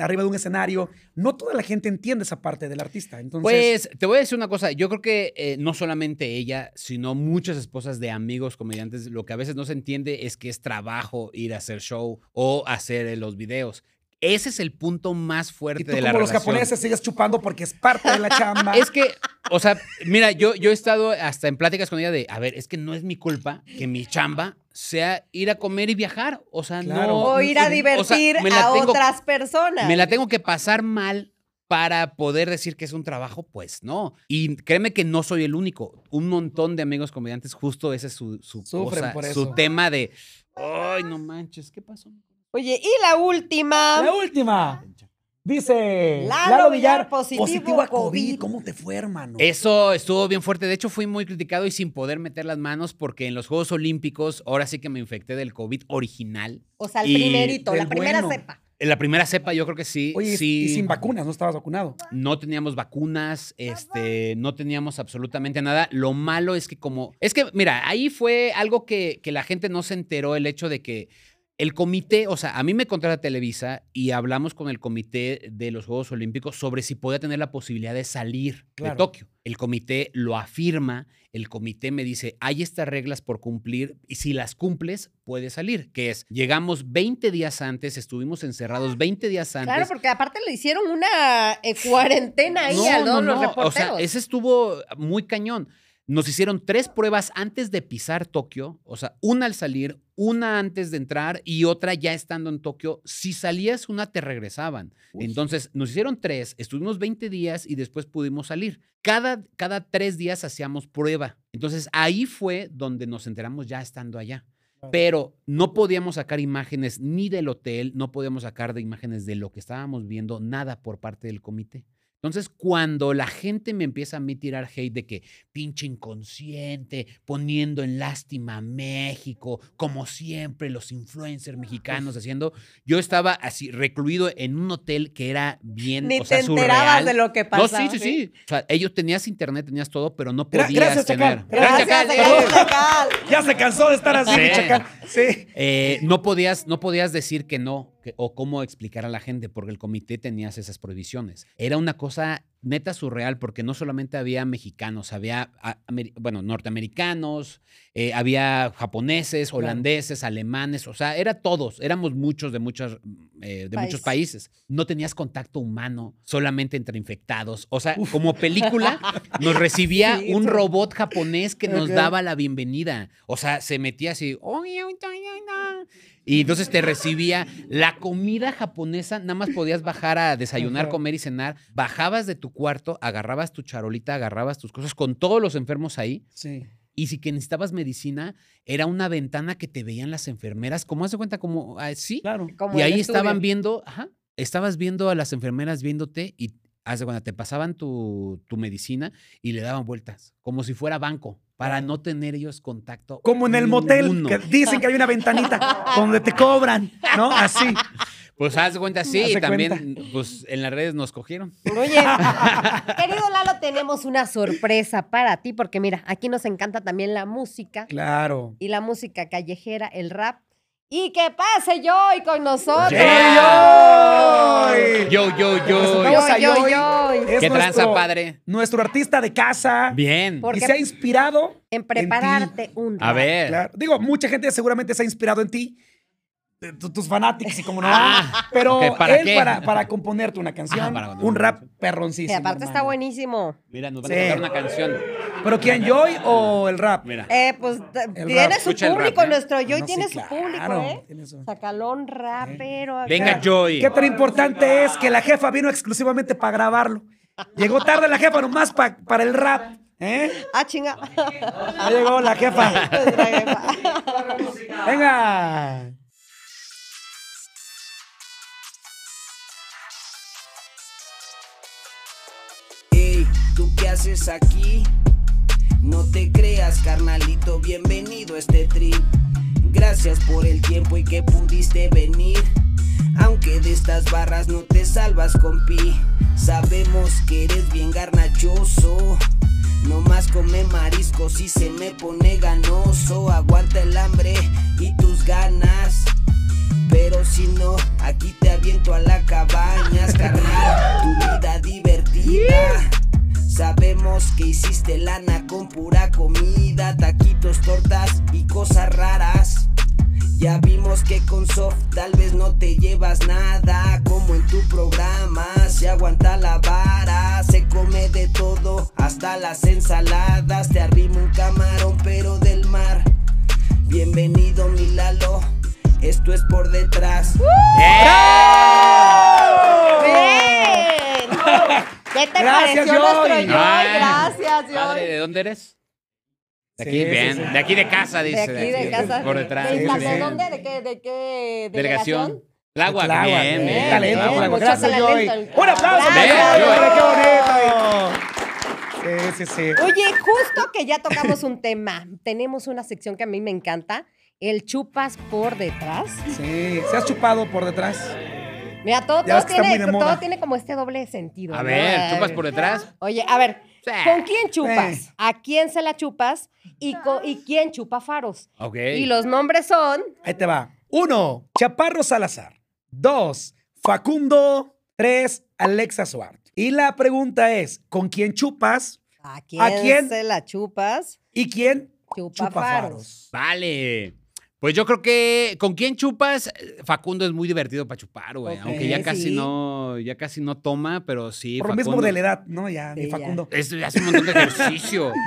arriba de un escenario, no toda la gente entiende esa parte del artista. Entonces, Pues te voy a decir una cosa, yo creo que eh, no solamente ella, sino muchas esposas de amigos comediantes, lo que a veces no se entiende es que es trabajo ir a hacer show o hacer eh, los videos. Ese es el punto más y fuerte tú de la como los relación. japoneses sigues chupando porque es parte de la chamba. Es que, o sea, mira, yo, yo he estado hasta en pláticas con ella de, a ver, es que no es mi culpa que mi chamba sea ir a comer y viajar. O sea, Claro. no. O ir a o sea, divertir me la a tengo- otras personas. Me la tengo que pasar mal para poder decir que es un trabajo, pues no. Y créeme que no soy el único. Un montón de amigos comediantes, justo ese es su, su cosa, por su tema de, ay, no manches, ¿qué pasó? Oye, y la última. La última. Dice Lalo Lalo, Villar, Villar, positivo positivo, a COVID. COVID. ¿Cómo te fue, hermano? Eso estuvo bien fuerte. De hecho, fui muy criticado y sin poder meter las manos porque en los Juegos Olímpicos ahora sí que me infecté del COVID original. O sea, el Y primerito, la primera bueno. cepa. En la primera cepa yo creo que sí. Oye, sí. y sin vacunas, no estabas vacunado. No teníamos vacunas, este, no teníamos absolutamente nada. Lo malo es que como... Es que, mira, ahí fue algo que, que la gente no se enteró, el hecho de que el comité, o sea, a mí me contrata Televisa y hablamos con el comité de los Juegos Olímpicos sobre si podía tener la posibilidad de salir Claro. de Tokio. El comité lo afirma, el comité me dice, hay estas reglas por cumplir y si las cumples, puedes salir, que es, llegamos 20 días antes, estuvimos encerrados 20 días antes. Claro, porque aparte le hicieron una eh, cuarentena ahí a todos los reporteros. O sea, ese estuvo muy cañón. Nos hicieron tres pruebas antes de pisar Tokio, o sea, una al salir, una antes de entrar y otra ya estando en Tokio. Si salías una, te regresaban. Uy. Entonces, nos hicieron tres, estuvimos 20 días y después pudimos salir. Cada, cada tres días hacíamos prueba. Entonces, ahí fue donde nos enteramos ya estando allá. Pero no podíamos sacar imágenes ni del hotel, no podíamos sacar de imágenes de lo que estábamos viendo, nada por parte del comité. Entonces, cuando la gente me empieza a mí tirar hate de que pinche inconsciente, poniendo en lástima a México, como siempre los influencers mexicanos haciendo, yo estaba así recluido en un hotel que era bien, Ni o sea, te enterabas surreal. de lo que No, pasaba. sí, sí, sí. O sea, ellos tenías internet, tenías todo, pero no podías gracias, tener. Chacal. Gracias, Chacal. gracias, Chacal. Ya se cansó de estar así, Sí. chacal. Sí. Eh, no, podías, no podías decir que no que- o cómo explicar a la gente porque el comité tenías esas prohibiciones. Era una cosa neta surreal porque no solamente había mexicanos, había, bueno, norteamericanos, eh, había japoneses, holandeses, alemanes, o sea, era todos, éramos muchos de, muchas, eh, de muchos países. No tenías contacto humano, solamente entre infectados. O sea, como película, nos recibía Sí, un sí. robot japonés que nos daba la bienvenida. O sea, se metía así. Y entonces te recibía la comida japonesa, nada más podías bajar a desayunar, comer y cenar. Bajabas de tu cuarto, agarrabas tu charolita, agarrabas tus cosas con todos los enfermos ahí. Sí. Y si que necesitabas medicina, era una ventana que te veían las enfermeras. ¿Cómo hace cuenta? Como así. Claro. Como y ahí estudio. estaban viendo, ajá, estabas viendo a las enfermeras viéndote y haz de cuenta, te pasaban tu, tu medicina y le daban vueltas, como si fuera banco, para no tener ellos contacto. Como en el motel, que dicen que hay una ventanita donde te cobran, ¿no? Así. Pues haz de cuenta, sí, y también, pues en las redes nos cogieron. Oye, querido Lalo, tenemos una sorpresa para ti, porque mira, aquí nos encanta también la música Claro. y la música callejera, el rap. Y que pase Joy con nosotros. ¡Yoy! Yo, yo, yo. Yo, yo, yo. Es ¿Qué tranza, nuestro- padre? Nuestro artista de casa. Bien. Por- Y Porque- se ha inspirado En ti. prepararte un rap. A ver. Claro. Digo, mucha gente seguramente se ha inspirado en ti, de tu- tus fanáticos y como no. Ah, pero ¿para él qué? para, para componerte una canción, Ajá, para componer un rap canción. perroncísimo. Que aparte está buenísimo. Mira, nos van Sí. a tocar una canción. ¿Pero quién, Joy o el rap? Mira. Eh, pues El tiene rap. su Escucha el rap, público, ¿eh? nuestro Joy No, sí, tiene su claro, público, ¿eh? Sacalón rapero. acá. Venga, Joy. ¿Qué tan importante es que la jefa vino exclusivamente para grabarlo? Llegó tarde la jefa nomás pa- para el rap. ¿Eh? Ah, chinga. Ya llegó la jefa. Venga. ¿Tú qué haces aquí? No te creas, carnalito, bienvenido a este trip. Gracias por el tiempo y que pudiste venir. Aunque de estas barras no te salvas, compi. Sabemos que eres bien garnachoso. No más come mariscos y se me pone ganoso. Aguanta el hambre y tus ganas. Pero si no, aquí te aviento a la cabaña, carnal. Tu vida divertida. Sabemos que hiciste lana con pura comida, taquitos, tortas y cosas raras. Ya vimos que con soft tal vez no te llevas nada, como en tu programa se aguanta la vara, se come de todo, hasta las ensaladas, te arrimo un camarón pero del mar. Bienvenido mi Lalo, esto es por detrás. ¡Bien! ¿Qué te Gracias, pareció Joy. nuestro Joy? Ah, Gracias, Padre, Joy. ¿de dónde eres? De aquí, sí, bien. sí. De aquí de casa, De dice. aquí de casa. Por detrás. ¿De, de dónde? ¿De qué, de qué Delegación. Tláhuac, bien, bien, bien. talento. Mucho Gracias. Joy. Un aplauso, qué bonito. Sí, sí, sí. Oye, justo que ya tocamos un tema, tenemos una sección que a mí me encanta, el chupas por detrás. Sí, se has chupado por detrás. Mira, todo, tiene, todo como este doble sentido. A ¿no? ver, ¿chupas por detrás? Oye, a ver. ¿con quién chupas? ¿A quién se la chupas? ¿Y, y quién chupa faros? Ok. Y los nombres son... Ahí te va. Uno, Chaparro Salazar. Dos, Facundo. Tres, Alexa Suart. Y la pregunta es, ¿con quién chupas ¿A quién, ¿A quién? se la chupas? y quién Chupa, chupa faros. faros? Vale. Pues yo creo que con quién chupas, Facundo es muy divertido para chupar, güey. Aunque ya casi sí. no, ya casi no toma, pero sí. Por lo mismo de la edad, ¿no? Ya, Sí, mi ya. Facundo. Es, hace un montón de ejercicio.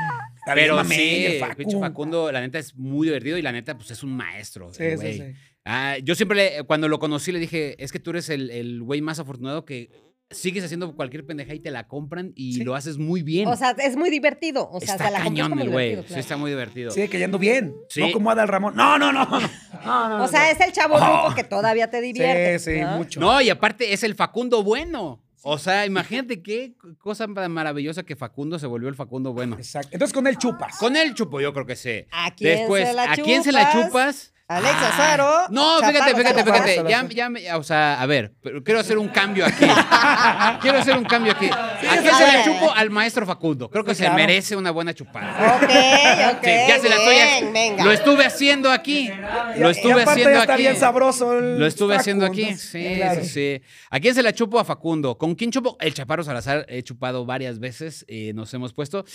Pero sí, el Facundo, la neta es muy divertido y la neta, pues es un maestro. Sí, el sí, güey. sí. Ah, yo siempre, le- cuando lo conocí, le dije, es que tú eres el, el güey más afortunado que sigues haciendo cualquier pendeja y te la compran y Sí. lo haces muy bien. O sea, es muy divertido. O sea, está se la cañón el güey. Sí, está muy divertido. Sigue cayendo bien. Sí. No como Adal Ramón. No, no, no. no, no, no. O sea, es el chavo ruco que todavía te divierte. Sí, sí, ¿no? mucho. No, y aparte es el Facundo bueno. O sea, imagínate qué cosa maravillosa que Facundo se volvió el Facundo bueno. Exacto. Entonces con él chupas. Con él chupo, yo creo que sí. ¿A quién Después, se la ¿a quién se la chupas? Alexa Ah, Azaro. No, fíjate, Chaparro, fíjate, fíjate. Ya, ya me- o sea, a ver, pero quiero hacer un cambio aquí. quiero hacer un cambio aquí. ¿A quién se la chupo? Al maestro Facundo. Creo que se claro. merece una buena chupada. Ok, ok. Sí, ya se la estoy bien, venga. Lo estuve haciendo aquí. Lo Y estuve aparte haciendo ya está aquí. bien sabroso. el Lo estuve haciendo aquí. entonces, Sí, claro. sí, sí. ¿A quién se la chupo? A Facundo. ¿Con quién chupo? El Chaparro Salazar he chupado varias veces. eh, nos hemos puesto.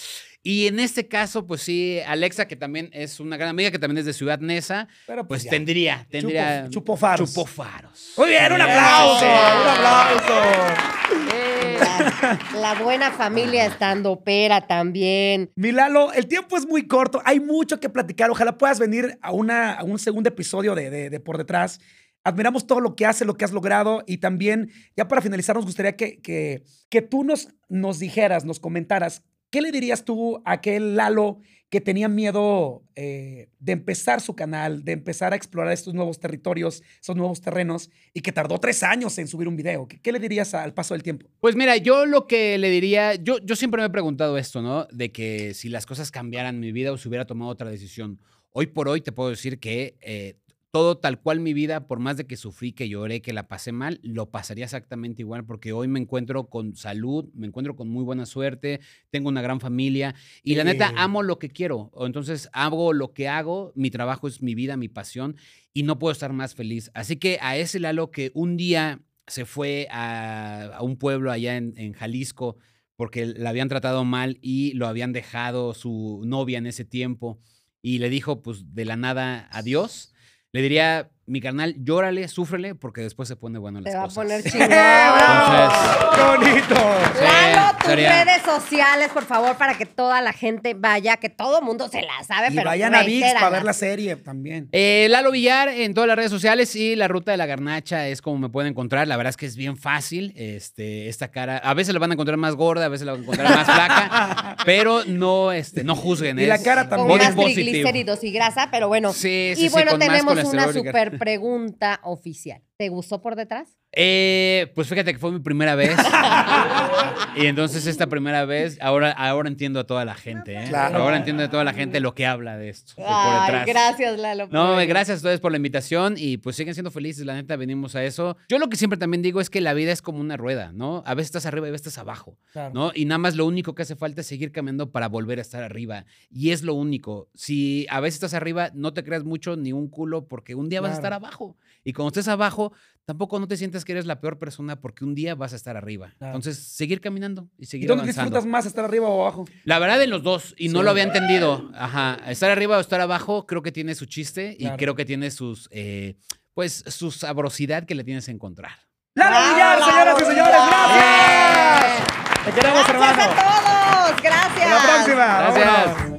Y en este caso, pues sí, Alexa, que también es una gran amiga, que también es de Ciudad Neza, Pero pues ya. tendría, tendría. Chupo- chupo faros. Chupó faros. Muy bien, un aplauso. Un aplauso. Eh, La, la buena familia estando pera también. Mi Lalo, el tiempo es muy corto, hay mucho que platicar. Ojalá puedas venir a, una, a un segundo episodio de, de- de Por Detrás. Admiramos todo lo que haces, lo que has logrado y también, ya para finalizar, nos gustaría que, que, que tú nos, nos dijeras, nos comentaras, ¿qué le dirías tú a aquel Lalo que tenía miedo eh, de empezar su canal, de empezar a explorar estos nuevos territorios, esos nuevos terrenos y que tardó tres años en subir un video? ¿Qué, qué le dirías al paso del tiempo? Pues mira, yo lo que le diría, yo, yo siempre me he preguntado esto, ¿no? De que si las cosas cambiaran mi vida o si hubiera tomado otra decisión. Hoy por hoy te puedo decir que eh, todo tal cual mi vida, por más de que sufrí, que lloré, que la pasé mal, lo pasaría exactamente igual porque hoy me encuentro con salud, me encuentro con muy buena suerte, tengo una gran familia y la neta amo lo que quiero. O Entonces hago lo que hago, mi trabajo es mi vida, mi pasión y no puedo estar más feliz. Así que a ese Lalo que un día se fue a, a un pueblo allá en, en Jalisco porque la habían tratado mal y lo habían dejado su novia en ese tiempo y le dijo pues de la nada adiós. Le diría, mi carnal, llórale, súfrele, porque después se pone bueno las Te va a cosas. poner ¡Eh, chingón. ¡Qué bonito! Lalo, tus sería- redes sociales, por favor, para que toda la gente vaya, que todo mundo se la sabe, Y pero vayan a VIX para ver la serie también. Eh, Lalo Villar en todas las redes sociales y la ruta de la garnacha es como me pueden encontrar. La verdad es que es bien fácil. Este, esta cara, a veces la van a encontrar más gorda, a veces la van a encontrar más flaca, pero no, este, no juzguen. Y la es cara Con también. body más triglicéridos y grasa, pero bueno. Sí, sí, y sí, bueno, con más tenemos una colesterol y- super pregunta oficial. ¿Te gustó por detrás? Eh, pues fíjate que fue mi primera vez. y entonces esta primera vez, ahora, ahora entiendo a toda la gente, ¿eh? Claro. Ahora entiendo a toda la gente lo que habla de esto. de por Ay, detrás. gracias, Lalo. No, gracias a ustedes por la invitación y pues siguen siendo felices, la neta, venimos a eso. Yo lo que siempre también digo es que la vida es como una rueda, ¿no? A veces estás arriba y a veces estás abajo, Claro. ¿no? Y nada más lo único que hace falta es seguir caminando para volver a estar arriba. Y es lo único. Si a veces estás arriba, no te creas mucho ni un culo porque un día vas a estar abajo. Y cuando estés abajo, tampoco no te sientas que eres la peor persona porque un día vas a estar arriba. Claro. Entonces, seguir caminando y ¿Y seguir dónde avanzando. disfrutas más, estar arriba o abajo? La verdad, en los dos, y no lo había entendido. Ajá. Estar arriba o estar abajo, creo que tiene su chiste Claro. y creo que tiene sus, eh, pues, su sabrosidad que le tienes que encontrar. ¡Lalo Bravo, Villar, señoras y señores! ¡Gracias! Te queremos, Gracias hermano. a todos. Gracias. Hasta la próxima. Gracias. Vámonos.